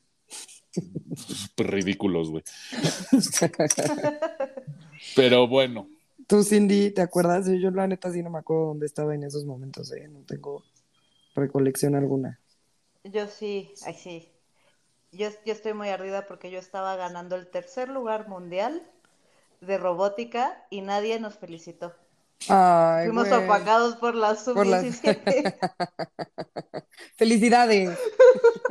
Pues ridículos, güey. Pero bueno, Tú, Cindy, ¿te acuerdas? Yo, yo, la neta sí no me acuerdo dónde estaba en esos momentos, ¿eh? No tengo recolección alguna. Yo sí, ay sí. Yo, yo estoy muy ardida porque yo estaba ganando el tercer lugar mundial de robótica y nadie nos felicitó. Ay, Fuimos güey. opacados por la Por la- sub-17. Felicidades.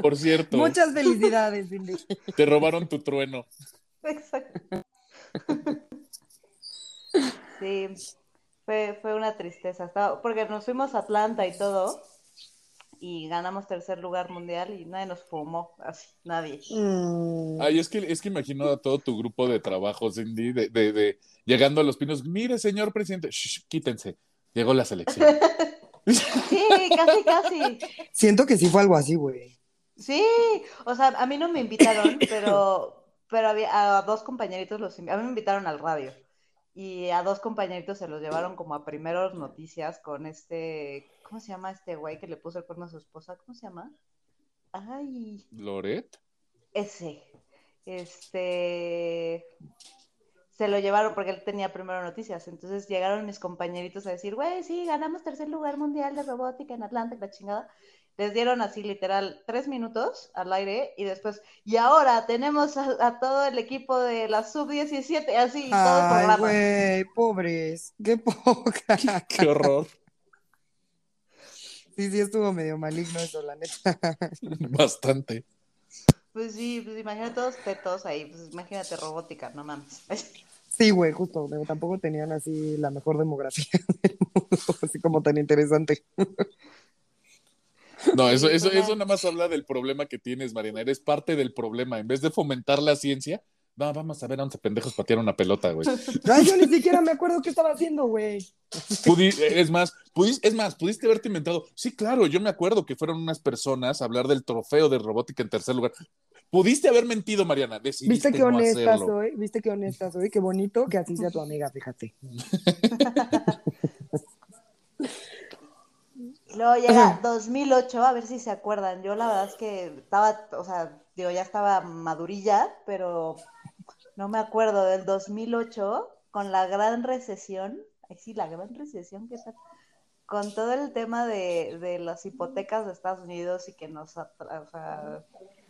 por cierto, Muchas felicidades, Cindy. te robaron tu trueno. Exacto. Sí, fue, fue una tristeza. Estaba, porque nos fuimos a Atlanta y todo, y ganamos tercer lugar mundial y nadie nos fumó, así, nadie. Mm. Ay, es que, es que imagino a todo tu grupo de trabajo, Cindy, de, de, de- llegando a los pinos. Mire, señor presidente, shh, quítense. Llegó la selección. Sí, casi, casi. Siento que sí fue algo así, güey. Sí, o sea, a mí no me invitaron, pero, pero había, a dos compañeritos los a mí me invitaron al radio y a dos compañeritos se los llevaron como a primeros noticias con este, ¿cómo se llama este güey que le puso el cuerno a su esposa? ¿Cómo se llama? Ay, Loret. ese, este, se lo llevaron porque él tenía primero noticias, entonces llegaron mis compañeritos a decir, güey, sí, ganamos tercer lugar mundial de robótica en Atlanta, la chingada. Les dieron así literal tres minutos al aire y después, y ahora tenemos a, a todo el equipo de la sub-17, así, y todo el Ay, programa. güey, pobres. Qué poca. Qué horror. Sí, sí, estuvo medio maligno eso, la neta. Bastante. Pues sí, pues imagínate todos tetos ahí, pues imagínate robótica, no mames. Sí, güey, justo. Tampoco tenían así la mejor demografía del mundo, así como tan interesante. No, eso, eso, eso nada más habla del problema que tienes, Marina. Eres parte del problema. En vez de fomentar la ciencia, no, vamos a ver a 11 pendejos patear una pelota, güey. Yo ni siquiera me acuerdo qué estaba haciendo, güey. Es más, pudis- es más, pudiste haberte inventado. Sí, claro, yo me acuerdo que fueron unas personas a hablar del trofeo de robótica en tercer lugar. Pudiste haber mentido, Mariana. Decidiste ¿Viste qué no honesta hacerlo. soy? ¿Viste qué honesta soy? Qué bonito que así sea tu amiga, fíjate. Luego llega 2008, a ver si se acuerdan. Yo la verdad es que estaba, o sea, digo, ya estaba madurilla, pero no me acuerdo del 2008 con la gran recesión. Ay, sí, la gran recesión, ¿qué tal? Con todo el tema de, de las hipotecas de Estados Unidos y que nos, atra- o sea,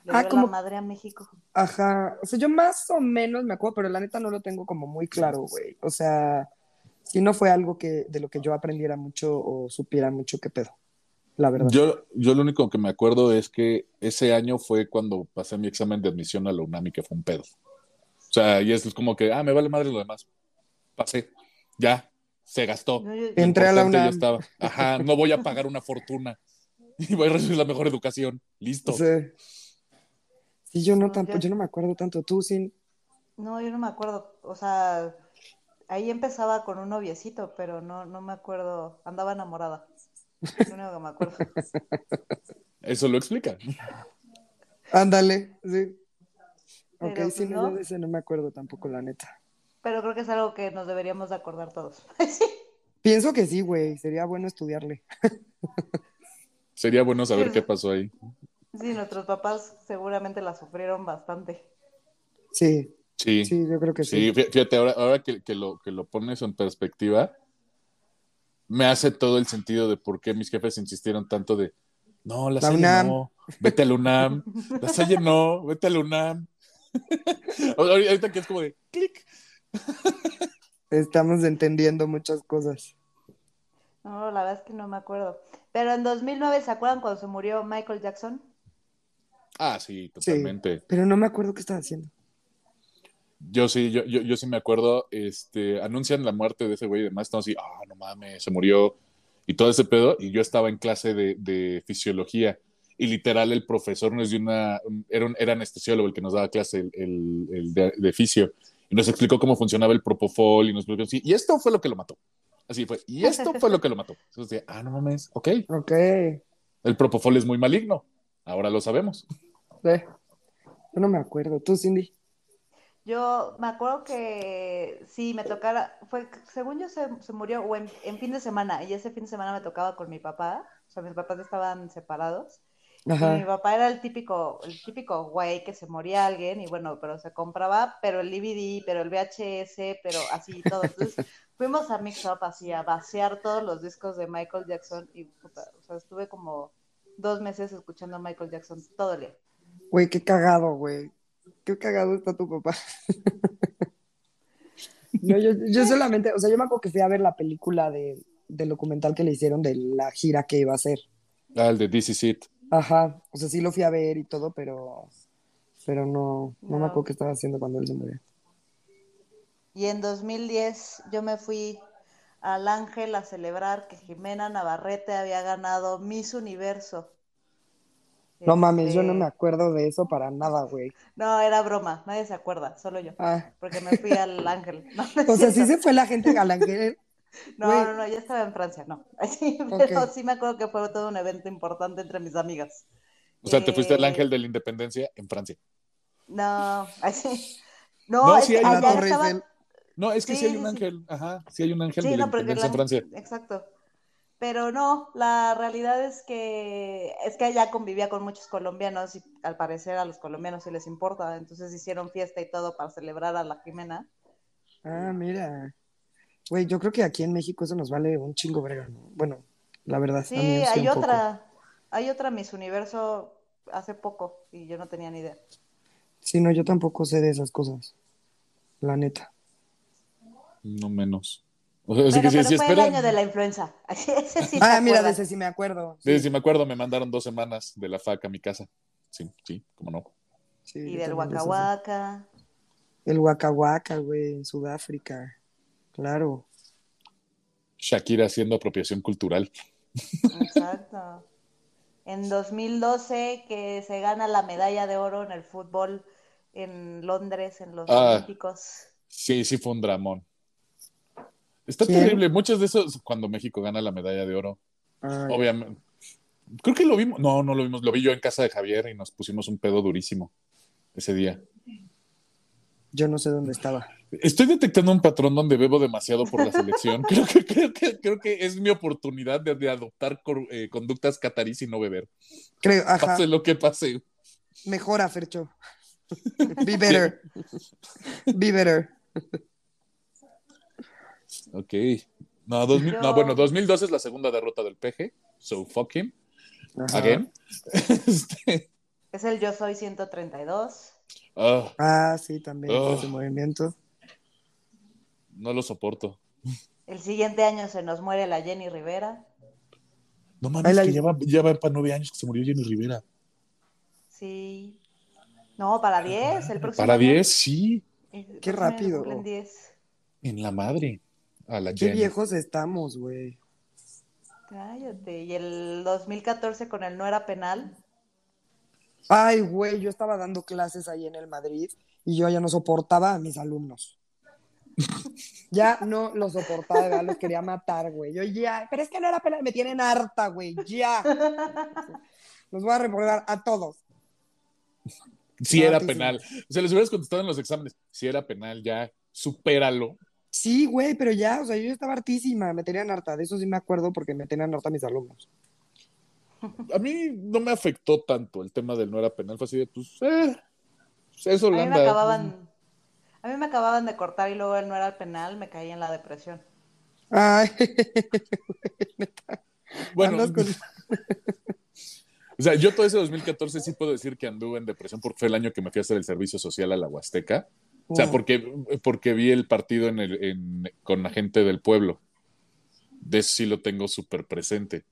le Ah, dio como- la madre a México. Ajá, o sea, yo más o menos me acuerdo, pero la neta no lo tengo como muy claro, güey. O sea, si no fue algo que de lo que yo aprendiera mucho o supiera mucho qué pedo, la verdad. Yo, yo lo único que me acuerdo es que ese año fue cuando pasé mi examen de admisión a la UNAM y que fue un pedo. O sea, y es como que, ah, me vale madre lo demás. Pasé, ya, se gastó. Entré a la UNAM. estaba. Ajá, no voy a pagar una fortuna y voy a recibir la mejor educación. Listo. Sea, sí, yo no No, tampoco, yo- yo no me acuerdo tanto. Tú, sin. No, yo no me acuerdo. O sea, ahí empezaba con un noviecito, pero no, no me acuerdo. Andaba enamorada. Es lo único que me acuerdo. Eso lo explica. Ándale, sí. Ok, Pero, sí, pues, no, no. ese no me acuerdo tampoco, la neta. Pero creo que es algo que nos deberíamos de acordar todos. Pienso que sí, güey, sería bueno estudiarle. Sería bueno saber Sí, qué pasó ahí. Sí, nuestros papás seguramente la sufrieron bastante. Sí, Sí, sí, yo creo que sí. fí- fíjate, ahora, ahora que, que lo, que lo pones en perspectiva, me hace todo el sentido de por qué mis jefes insistieron tanto de, no, la La Salle UNAM. no, vete a la UNAM, la Salle no, vete a la UNAM. Ahorita ahorita que es como de, clic. Estamos entendiendo muchas cosas. No, la verdad es que no me acuerdo. Pero en 2009, ¿se acuerdan cuando se murió Michael Jackson? Ah, sí, totalmente. Pero no me acuerdo qué estaba haciendo. Yo sí, yo, yo, yo sí me acuerdo, este, anuncian la muerte de ese güey y demás, estamos así, ah, no mames, se murió, y todo ese pedo, y yo estaba en clase de, de fisiología, y literal el profesor nos dio una, un- era, un- era anestesiólogo el que nos daba clase, el, el- el de, de fisio, y nos explicó cómo funcionaba el propofol, y nos explicó así, y esto fue lo que lo mató, así fue, y esto fue lo que lo mató. Entonces, ah, no mames, ok, Ok. el propofol es muy maligno, ahora lo sabemos. Eh, Yo no me acuerdo. ¿Tú, Cindy? Yo me acuerdo que sí, me tocara, fue, según yo se, se murió o en, en fin de semana, y ese fin de semana me tocaba con mi papá, o sea, mis papás estaban separados, y mi papá era el típico, el típico güey que se moría alguien, y bueno, pero se compraba, pero el DVD, pero el VHS, pero así todo. Entonces fuimos a Mix Up así a vaciar todos los discos de Michael Jackson, y puta, o sea, estuve como dos meses escuchando a Michael Jackson todo el día. Güey, qué cagado, güey. Qué cagado está tu papá. No, yo, yo solamente, o sea, yo me acuerdo que fui a ver la película de, del documental que le hicieron de la gira que iba a hacer. Ah, el de This Is It. Ajá, o sea, sí lo fui a ver y todo, pero, pero no, no me No. acuerdo qué estaba haciendo cuando él se murió. Y en 2010 yo me fui al Ángel a celebrar que Jimena Navarrete había ganado Miss Universo. No mames, yo no Este, me acuerdo de eso para nada, güey. No, era broma, nadie se acuerda, solo yo, Ah, porque me fui al Ángel. No, o sea, sí se fue la gente al ángel. No, güey. no, no, ya estaba en Francia, no. Sí, pero sí me acuerdo que fue todo un evento importante entre mis amigas. O sea, te fuiste al Eh, Ángel de la Independencia en Francia. No, así. No, No, es sí que hay allá estaba-. No, es que sí, Sí, hay un ángel. Ajá, sí hay un ángel Sí, de la no, porque Independencia en la- Francia. Exacto. Pero no, la realidad es que es que allá convivía con muchos colombianos y al parecer a los colombianos sí les importa, entonces hicieron fiesta y todo para celebrar a la Jimena. Ah, mira. Güey, yo creo que aquí en México eso nos vale un chingo verga, ¿no? Bueno, la verdad, Sí, hay poco. otra, hay otra Miss Universo hace poco y yo no tenía ni idea. Sí, no, yo tampoco sé de esas cosas. La neta. No menos. O sea, Bueno, que pero fue el año de la influenza. Ese sí Ah, mira, de ese sí me acuerdo. Sí, sí, me acuerdo, me mandaron dos semanas de la FAC a mi casa. Sí, sí, cómo no. Sí, Y del de ese. Waka. El Waka Waka, güey, en Sudáfrica. Claro. Shakira haciendo apropiación cultural. Exacto. En 2012 que se gana la medalla de oro en el fútbol en Londres, en los Ah. Olímpicos. Sí, sí fue un dramón. Está ¿Quién? terrible. Muchos de esos, cuando México gana la medalla de oro, Ay, obviamente. Creo que lo vimos. No, no lo vimos. Lo vi yo en casa de Javier y nos pusimos un pedo durísimo ese día. Yo no sé dónde estaba. Estoy detectando un patrón donde bebo demasiado por la selección. creo, que, creo, que, creo que es mi oportunidad de, de adoptar cor- eh, conductas catarís y no beber. Creo, ajá. Pase lo que pase. Mejora, Fercho. Be better. Be better. Ok. No, 2000, no, bueno, 2012 es la segunda derrota del PG. So fuck him. Ajá. Again. Este, Es el Yo Soy 132. ah, Ah, sí, también Oh. ese movimiento. no lo soporto. El siguiente año se nos muere la Jenny Rivera. No mames, la- que ya va, ya va para nueve años que se murió Jenny Rivera. Sí. No, para 10. El próximo Para año. 10, sí. El Qué rápido. cumplen 10. En la madre. A la Qué Jenny. viejos estamos, güey. Cállate. Y el 2014 con el no era penal. Ay, güey, yo estaba dando clases ahí en el Madrid y yo ya no soportaba a mis alumnos. Ya no los soportaba, de verdad, los quería matar, güey. Yo ya, pero es que no era penal, me tienen harta, güey, ya. Los voy a reprobar a todos. Sí era penal. O sea, les hubieras contestado en los exámenes. Sí era penal, ya. Supéralo. Sí, güey, pero ya, o sea, yo ya estaba hartísima, me tenían harta. De eso sí me acuerdo porque me tenían harta mis alumnos. A mí no me afectó tanto el tema del no era penal. Fue así de, pues, eh, pues, es A mí me Holanda. acababan. A mí me acababan de cortar y luego el no era penal, me caí en la depresión. Ay, Bueno, con- o sea, yo todo ese 2014 sí puedo decir que anduve en depresión porque fue el año que me fui a hacer el servicio social a la Huasteca. O sea, porque, porque vi el partido en el, en- con la gente del pueblo. De eso sí lo tengo súper presente.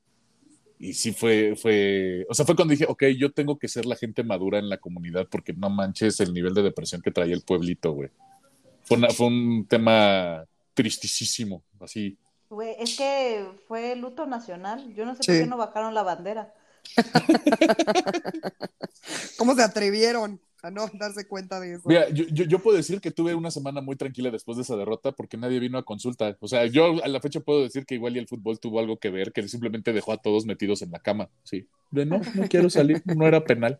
Y sí fue, fue, o sea, fue cuando dije, ok, yo tengo que ser la gente madura en la comunidad porque no manches el nivel de depresión que traía el pueblito, güey. Fue, una- fue un tema tristísimo, así. Güey, es que fue luto nacional. Yo no sé Sí. por qué no bajaron la bandera. ¿Cómo se atrevieron a no darse cuenta de eso? Mira, yo, yo, yo puedo decir que tuve una semana muy tranquila después de esa derrota porque nadie vino a consulta. O sea, yo a la fecha puedo decir que igual y el fútbol tuvo algo que ver, que simplemente dejó a todos metidos en la cama. Sí. De no, no quiero salir, no era penal.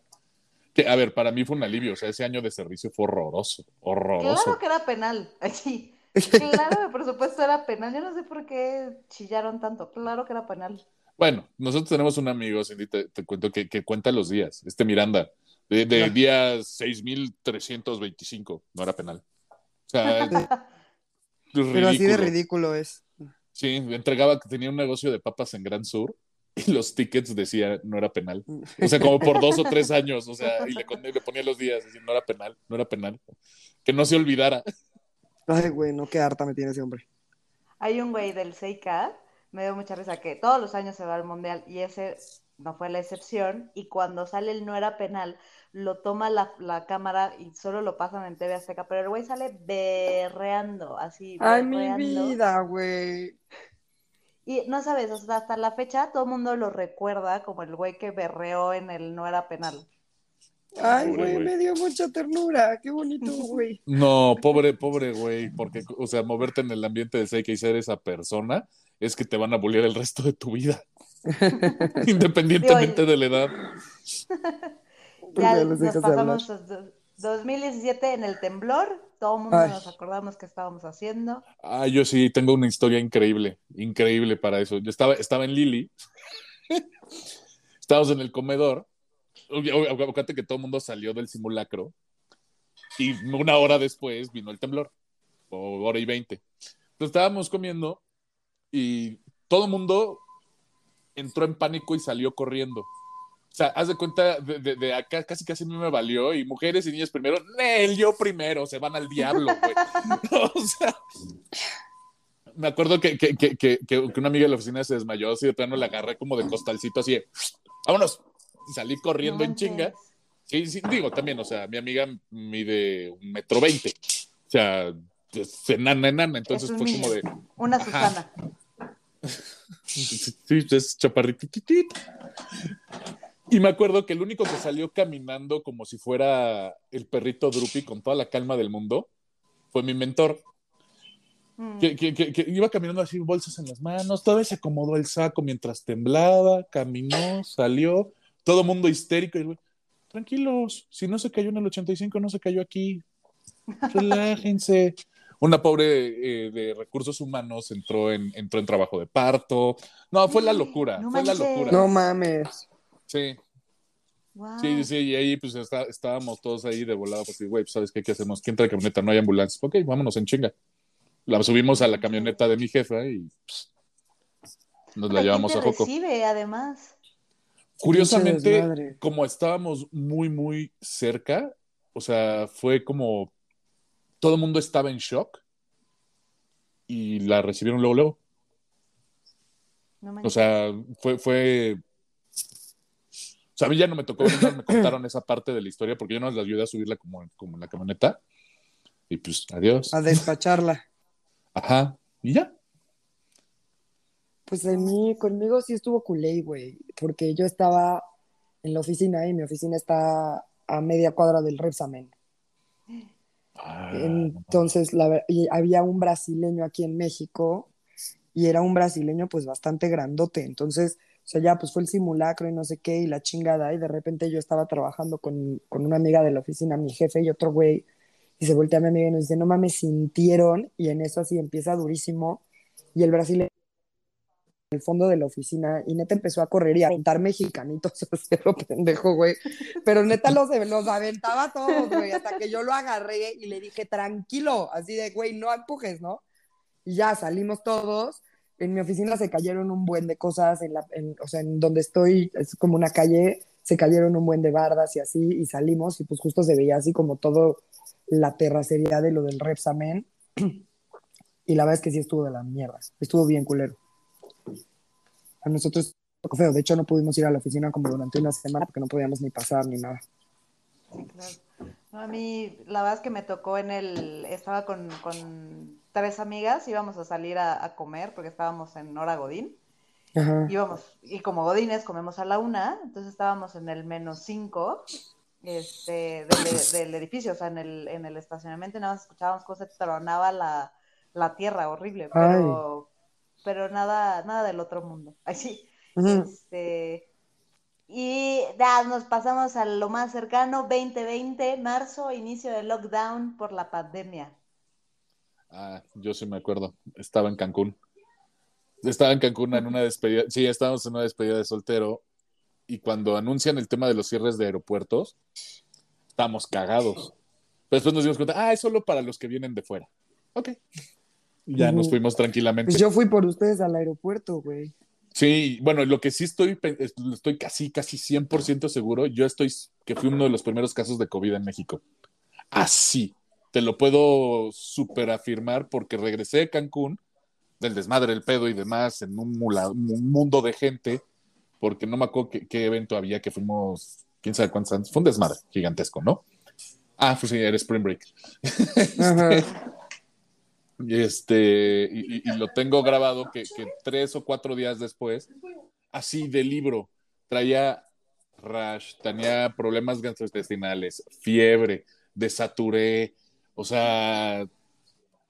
Que, a ver, para mí fue un alivio. O sea, ese año de servicio fue horroroso, horroroso. Claro que era penal. Aquí. Claro, por supuesto era penal. Yo no sé por qué chillaron tanto. Claro que era penal. Bueno, nosotros tenemos un amigo, Cindy, te, te cuento, que, que cuenta los días. Este Miranda, de, de día 6.325, no era penal. O sea, Pero así de ridículo. es. Sí, entregaba que tenía un negocio de papas en Gran Sur y los tickets decía no era penal. O sea, como por dos o tres años, o sea, y le, con- le ponía los días diciendo no era penal, no era penal. Que no se olvidara. Ay, güey, no, qué harta me tiene ese hombre. Hay un güey del 6K, me dio mucha risa, que todos los años se va al mundial y ese no fue la excepción. Y cuando sale el no era penal, lo toma la, la cámara y solo lo pasan en TV Azteca. Pero el güey sale berreando, así. Ay, mi vida, güey. Y no sabes, hasta la fecha todo el mundo lo recuerda como el güey que berreó en el no era penal. Ay, güey. me dio mucha ternura. Qué bonito, güey. No, pobre, pobre güey, porque, o sea, moverte en el ambiente de Seika y ser esa persona es que te van a bullear el resto de tu vida. Independientemente de la edad. Ya Ya les nos pasamos a do- 2017 en el temblor, todo el mundo Ay. nos acordamos que estábamos haciendo. Ah, yo sí tengo una historia increíble, increíble para eso. Yo estaba, estaba en Lili, estábamos en el comedor. Acuérdate que todo el mundo salió del simulacro y una hora después vino el temblor, o hora y veinte. Entonces estábamos comiendo y todo el mundo entró en pánico y salió corriendo. O sea, haz de cuenta, de, de- de acá casi casi a mí me valió y mujeres y niños primero, Nel, yo primero, se van al diablo, güey. o sea, me acuerdo que, que, que, que, que una amiga de la oficina se desmayó, así de plano la agarré como de costalcito, así de, vámonos. Y salí corriendo No en chinga. Sí, sí, digo también, o sea, mi amiga mide un metro veinte. O sea, es enana, enana. Entonces fue como de, Una. Susana. Sí, es chaparritititito. Y me acuerdo que el único que salió caminando como si fuera el perrito Drupi con toda la calma del mundo fue mi mentor, Mm. que, que- que- que iba caminando así, bolsas en las manos, todavía se acomodó el saco mientras temblaba, caminó, salió, todo mundo histérico. Y tranquilos, si no se cayó en el 85, no se cayó aquí. Relájense. Una pobre eh, de recursos humanos entró en, entró en trabajo de parto. No, fue la locura, No fue la manches. locura. No mames. Sí, Wow. sí, sí, y ahí pues está- estábamos todos ahí de volado, pues güey, pues, ¿sabes qué, qué hacemos? ¿Quién trae camioneta? No hay ambulancias. Ok, vámonos en chinga. La subimos a la camioneta de mi jefa y pues, nos la ¿Quién llevamos te a Joco. recibe, además? Curiosamente, como estábamos muy, muy cerca, o sea, fue como todo el mundo estaba en shock y la recibieron luego, luego. No O sea, fue, fue. O sea, a mí ya no me tocó, me contaron esa parte de la historia porque yo no les ayudé a subirla como, como en la camioneta. Y pues, adiós. A despacharla. Ajá. Y ya. Pues en mí, conmigo sí estuvo culé, güey, porque yo estaba en la oficina y mi oficina está a media cuadra del Repsamen. Ah, Entonces, la, había un brasileño aquí en México y era un brasileño pues bastante grandote. Entonces, o sea, ya pues fue el simulacro y no sé qué y la chingada y de repente yo estaba trabajando con, con una amiga de la oficina, mi jefe y otro güey, y se voltea a mi amiga y nos dice, no mames, sintieron y en eso así empieza durísimo y el brasileño el fondo de la oficina y neta empezó a correr y a aventar mexicanitos, cero pendejo, güey. Pero neta los, los aventaba todos, güey, hasta que yo lo agarré y le dije, tranquilo, así de, güey, no empujes, ¿no? Y ya salimos todos. En mi oficina se cayeron un buen de cosas, en la, en- o sea, en donde estoy, es como una calle, se cayeron un buen de bardas y así, y salimos, y pues justo se veía así como todo la terracería de lo del Repsamen. Y la verdad es que sí estuvo de la mierda, estuvo bien culero. A nosotros tocó feo, de hecho no pudimos ir a la oficina como durante una semana porque no podíamos ni pasar ni nada. Claro. No, a mí, la verdad es que me tocó en el. Estaba con, con tres amigas, íbamos a salir a, a comer porque estábamos en hora Godín. Ajá. Íbamos, y como Godines comemos a la una, entonces estábamos en el menos cinco este, del, del edificio, o sea, en el, en el estacionamiento, y nada más escuchábamos se tronaba la, la tierra, horrible, pero, pero nada, nada del otro mundo. Ay, sí. Ujú. Este, y ya nos pasamos a lo más cercano, 2020, marzo, inicio del lockdown por la pandemia. Ah, yo sí me acuerdo. Estaba en Cancún. Estaba en Cancún en una despedida. Sí, estábamos en una despedida de soltero. Y cuando anuncian el tema de los cierres de aeropuertos, estábamos cagados. Pero después nos dimos cuenta, ah, es solo para los que vienen de fuera. Ok. Ya Ujú. nos fuimos tranquilamente. Pues yo fui por ustedes al aeropuerto, güey. Sí, bueno, lo que sí estoy, estoy casi, casi 100% seguro, yo estoy, que fui uno de los primeros casos de COVID en México. Así, te lo puedo super afirmar porque regresé de Cancún, del desmadre, el pedo y demás, en un, mula- un mundo de gente, porque no me acuerdo qué, qué evento había que fuimos, quién sabe cuántos años, fue un desmadre gigantesco, ¿no? Ah, pues sí, era Spring Break. Ajá. Y este, y, lo tengo grabado que, que tres o cuatro días después, así de libro, traía rash, tenía problemas gastrointestinales, fiebre, desaturé, o sea,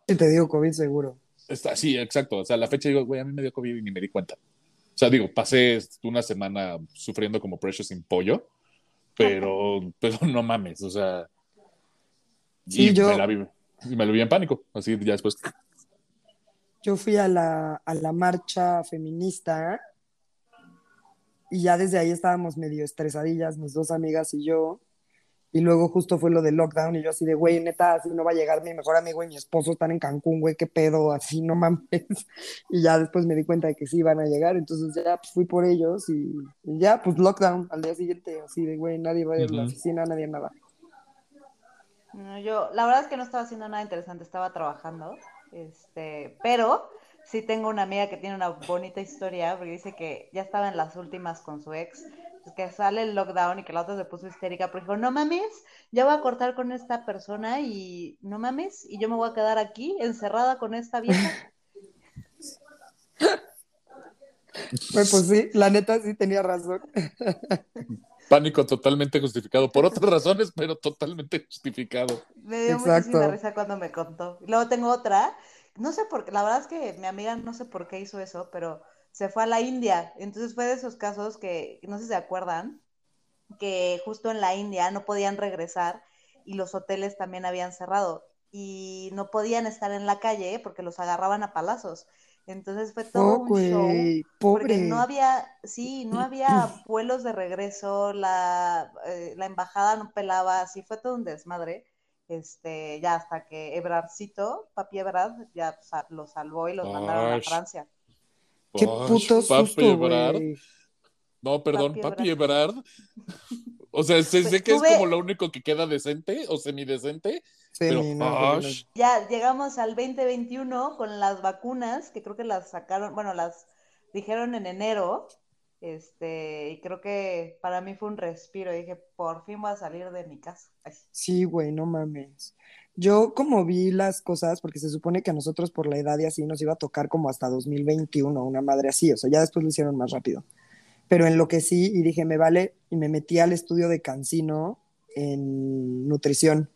te digo COVID seguro. está, sí, exacto, o sea, la fecha digo, güey, a mí me dio COVID y ni me di cuenta. O sea, digo, pasé una semana sufriendo como Precious sin pollo, pero, pero no mames, o sea, Sí, y yo- me la y me lo vi en pánico, así ya después. Yo fui a la, a la marcha feminista y ya desde ahí estábamos medio estresadillas, mis dos amigas y yo. Y luego justo fue lo del lockdown y yo así de, güey, neta, así no va a llegar mi mejor amigo y mi esposo están en Cancún, güey, qué pedo, así no mames. Y ya después me di cuenta de que sí iban a llegar, entonces ya pues, fui por ellos y, y ya, pues lockdown al día siguiente, así de, güey, nadie va a ir a la oficina, nadie nada. No, yo, la verdad es que no estaba haciendo nada interesante, estaba trabajando, este, pero sí tengo una amiga que tiene una bonita historia, porque dice que ya estaba en las últimas con su ex, pues que sale el lockdown y que la otra se puso histérica, pero dijo, no mames, ya voy a cortar con esta persona y no mames, y yo me voy a quedar aquí encerrada con esta vieja. Güey, pues sí, la neta sí tenía razón. Pánico totalmente justificado, por otras razones, pero totalmente justificado. Me dio Exacto. muchísima risa cuando me contó. Luego tengo otra, no sé por qué, la verdad es que mi amiga no sé por qué hizo eso, pero se fue a la India. Entonces fue de esos casos que, no sé si se acuerdan, que justo en la India no podían regresar y los hoteles también habían cerrado y no podían estar en la calle porque los agarraban a palazos. Entonces fue todo Oh, un güey, show porque no había, sí, no había vuelos de regreso, la, eh, la embajada no pelaba, así fue todo un desmadre. Este, ya hasta que Ebrardcito, papi Ebrard, ya lo salvó y los mandaron a. Francia. Qué puto Papi susto, Ebrard. güey. No, perdón, Papi Papi Ebrard. O sea, sé, Pues sé que tuve- es como lo único que queda decente o semidecente, Sí, pero no, porque no- ash, Ya llegamos al 2021 con las vacunas, que creo que las sacaron, bueno, las dijeron en enero, este, y creo que para mí fue un respiro. Dije, por fin voy a salir de mi casa. Ay, Sí, güey, no mames. Yo como vi las cosas, porque se supone que a nosotros por la edad y así nos iba a tocar como hasta 2021, una madre así, o sea, ya después lo hicieron más rápido. Pero en lo que sí, y dije, me vale, y me metí al estudio de Cancino en nutrición.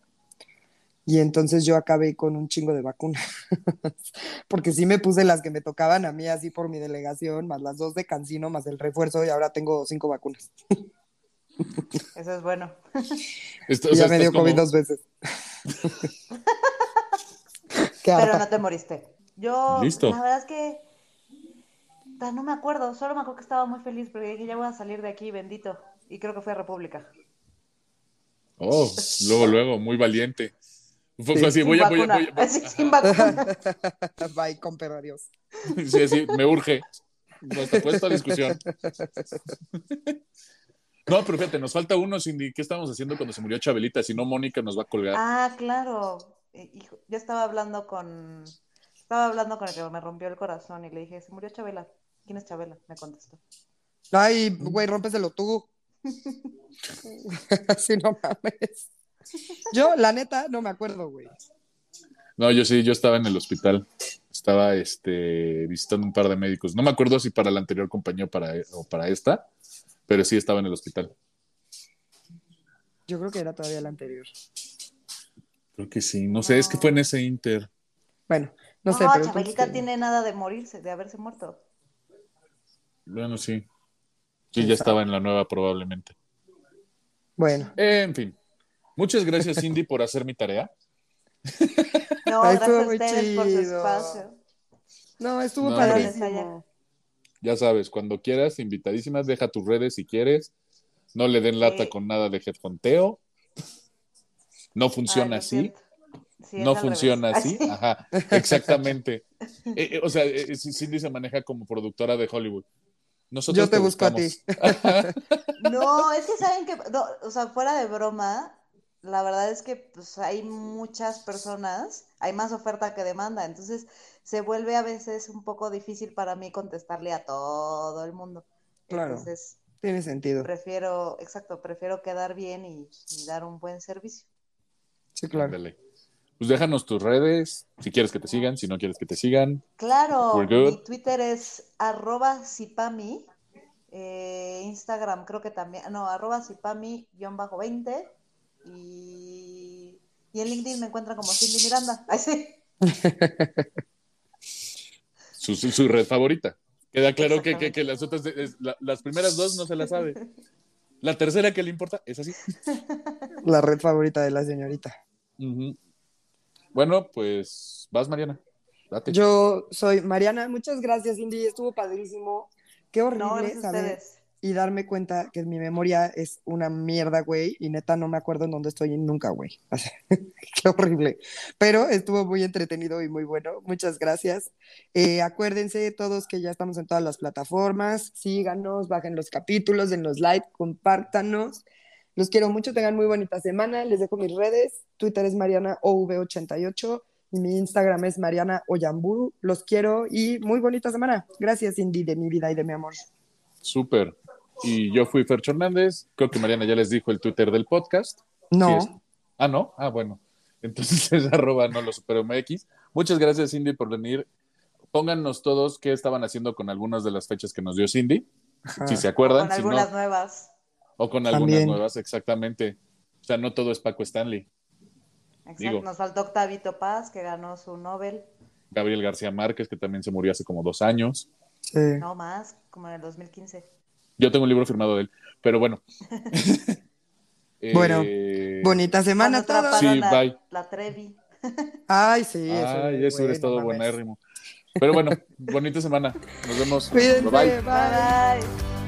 Y entonces yo acabé con un chingo de vacunas, porque sí me puse las que me tocaban a mí así por mi delegación, más las dos de Cancino, más el refuerzo, y ahora tengo cinco vacunas. Eso es bueno. esto- o Y sea, ya me dio como- COVID dos veces. Pero no te moriste. Yo, Listo. la verdad es que no me acuerdo, solo me acuerdo que estaba muy feliz porque dije, ya voy a salir de aquí, bendito. Y creo que fue a República. Oh, luego, luego, muy valiente. Fue, Sí. fue así, Sin voy a, voy a, vacuna. voy a- Así, sin vacuna. Bye, con perro, adiós. Sí, sí, me urge. No está puesta a discusión. No, pero fíjate, nos falta uno, Cindy. ¿Qué estábamos haciendo cuando se murió Chabelita? Si no, Mónica nos va a colgar. Ah, claro. Eh, hijo, yo estaba hablando con, estaba hablando con el que me rompió el corazón y le dije, se murió Chabela. ¿Quién es Chabela? Me contestó. Ay, güey, rómpeselo tú. Así no mames. Yo, la neta, no me acuerdo, güey. No, yo sí, yo estaba en el hospital. Estaba este, visitando un par de médicos. No me acuerdo si para la anterior compañía o para, o para esta, pero sí estaba en el hospital. Yo creo que era todavía la anterior. Creo que sí. No sé, es que fue en ese Inter. Bueno, no No, sé, punto Chabelita que- tiene nada de morirse, de haberse muerto. Bueno, sí. Sí, ya estaba en la nueva probablemente. Bueno, En fin. Muchas gracias, Cindy, por hacer mi tarea. No, Ay, gracias estuvo a por su espacio. no, estuvo No, padrísimo. Ya sabes, cuando quieras, invitadísimas, deja tus redes si quieres. No le den lata Sí. con nada de headhunteo. No funciona Ay, así. Sí, no funciona revés. así. Ajá, exactamente. Eh, eh, o sea, eh, Cindy se maneja como productora de Hollywood. Nosotros Yo te busco a ti. No, es que saben que, no, o sea, fuera de broma, la verdad es que pues, hay muchas personas, hay más oferta que demanda, entonces se vuelve a veces un poco difícil para mí contestarle a todo el mundo. Claro. Entonces, Tiene sentido. prefiero, exacto, prefiero quedar bien y, y dar un buen servicio. Sí, claro. Pues déjanos tus redes, si quieres que te sigan, si no quieres que te sigan. Claro, mi Twitter es arroba sipami, eh, Instagram creo que también, no, arroba sipami-20 y, y en LinkedIn me encuentran como Cindy Miranda. Ay, sí. Su, su, su red favorita. Queda claro que, que, que las otras, es- la- las primeras dos no se las sabe. La tercera que le importa es así. La red favorita de la señorita. Ujú. Bueno, pues vas, Mariana. Date. Yo soy Mariana. Muchas gracias, Cindy. Estuvo padrísimo. Qué No, horrible a saber ustedes. Y darme cuenta que mi memoria es una mierda, güey, y neta no me acuerdo en dónde estoy nunca, güey. Qué horrible. Pero estuvo muy entretenido y muy bueno. Muchas gracias. Eh, acuérdense todos que ya estamos en todas las plataformas. Síganos, bajen los capítulos, denos like, compártanos. Los quiero mucho, tengan muy bonita semana. Les dejo mis redes. Twitter es Mariana OV88 y mi Instagram es Mariana Oyamburu. Los quiero y muy bonita semana. Gracias, Cindy, de mi vida y de mi amor. Súper. Y yo fui Fercho Hernández. Creo que Mariana ya les dijo el Twitter del podcast. No. Sí. Ah, no. Ah, bueno. Entonces es arroba no lo supero MX. Muchas gracias, Cindy, por venir. Pónganos todos qué estaban haciendo con algunas de las fechas que nos dio Cindy. Ajá. Si se acuerdan, Con si algunas no, nuevas. o con algunas También. nuevas, exactamente. O sea, no todo es Paco Stanley. Exacto. Digo. Nos faltó Octavito Paz, que ganó su Nobel. Gabriel García Márquez, que también se murió hace como dos años. Sí. No más, como en el 2015. Yo tengo un libro firmado de él, pero bueno. Bueno. Eh, Bonita semana todos. Sí, a bye. la Trevi. Ay, sí. eso, Ay, eso hubiera estado buenérrimo. Pero bueno, bonita semana. Nos vemos. Cuídense, bye. Bye.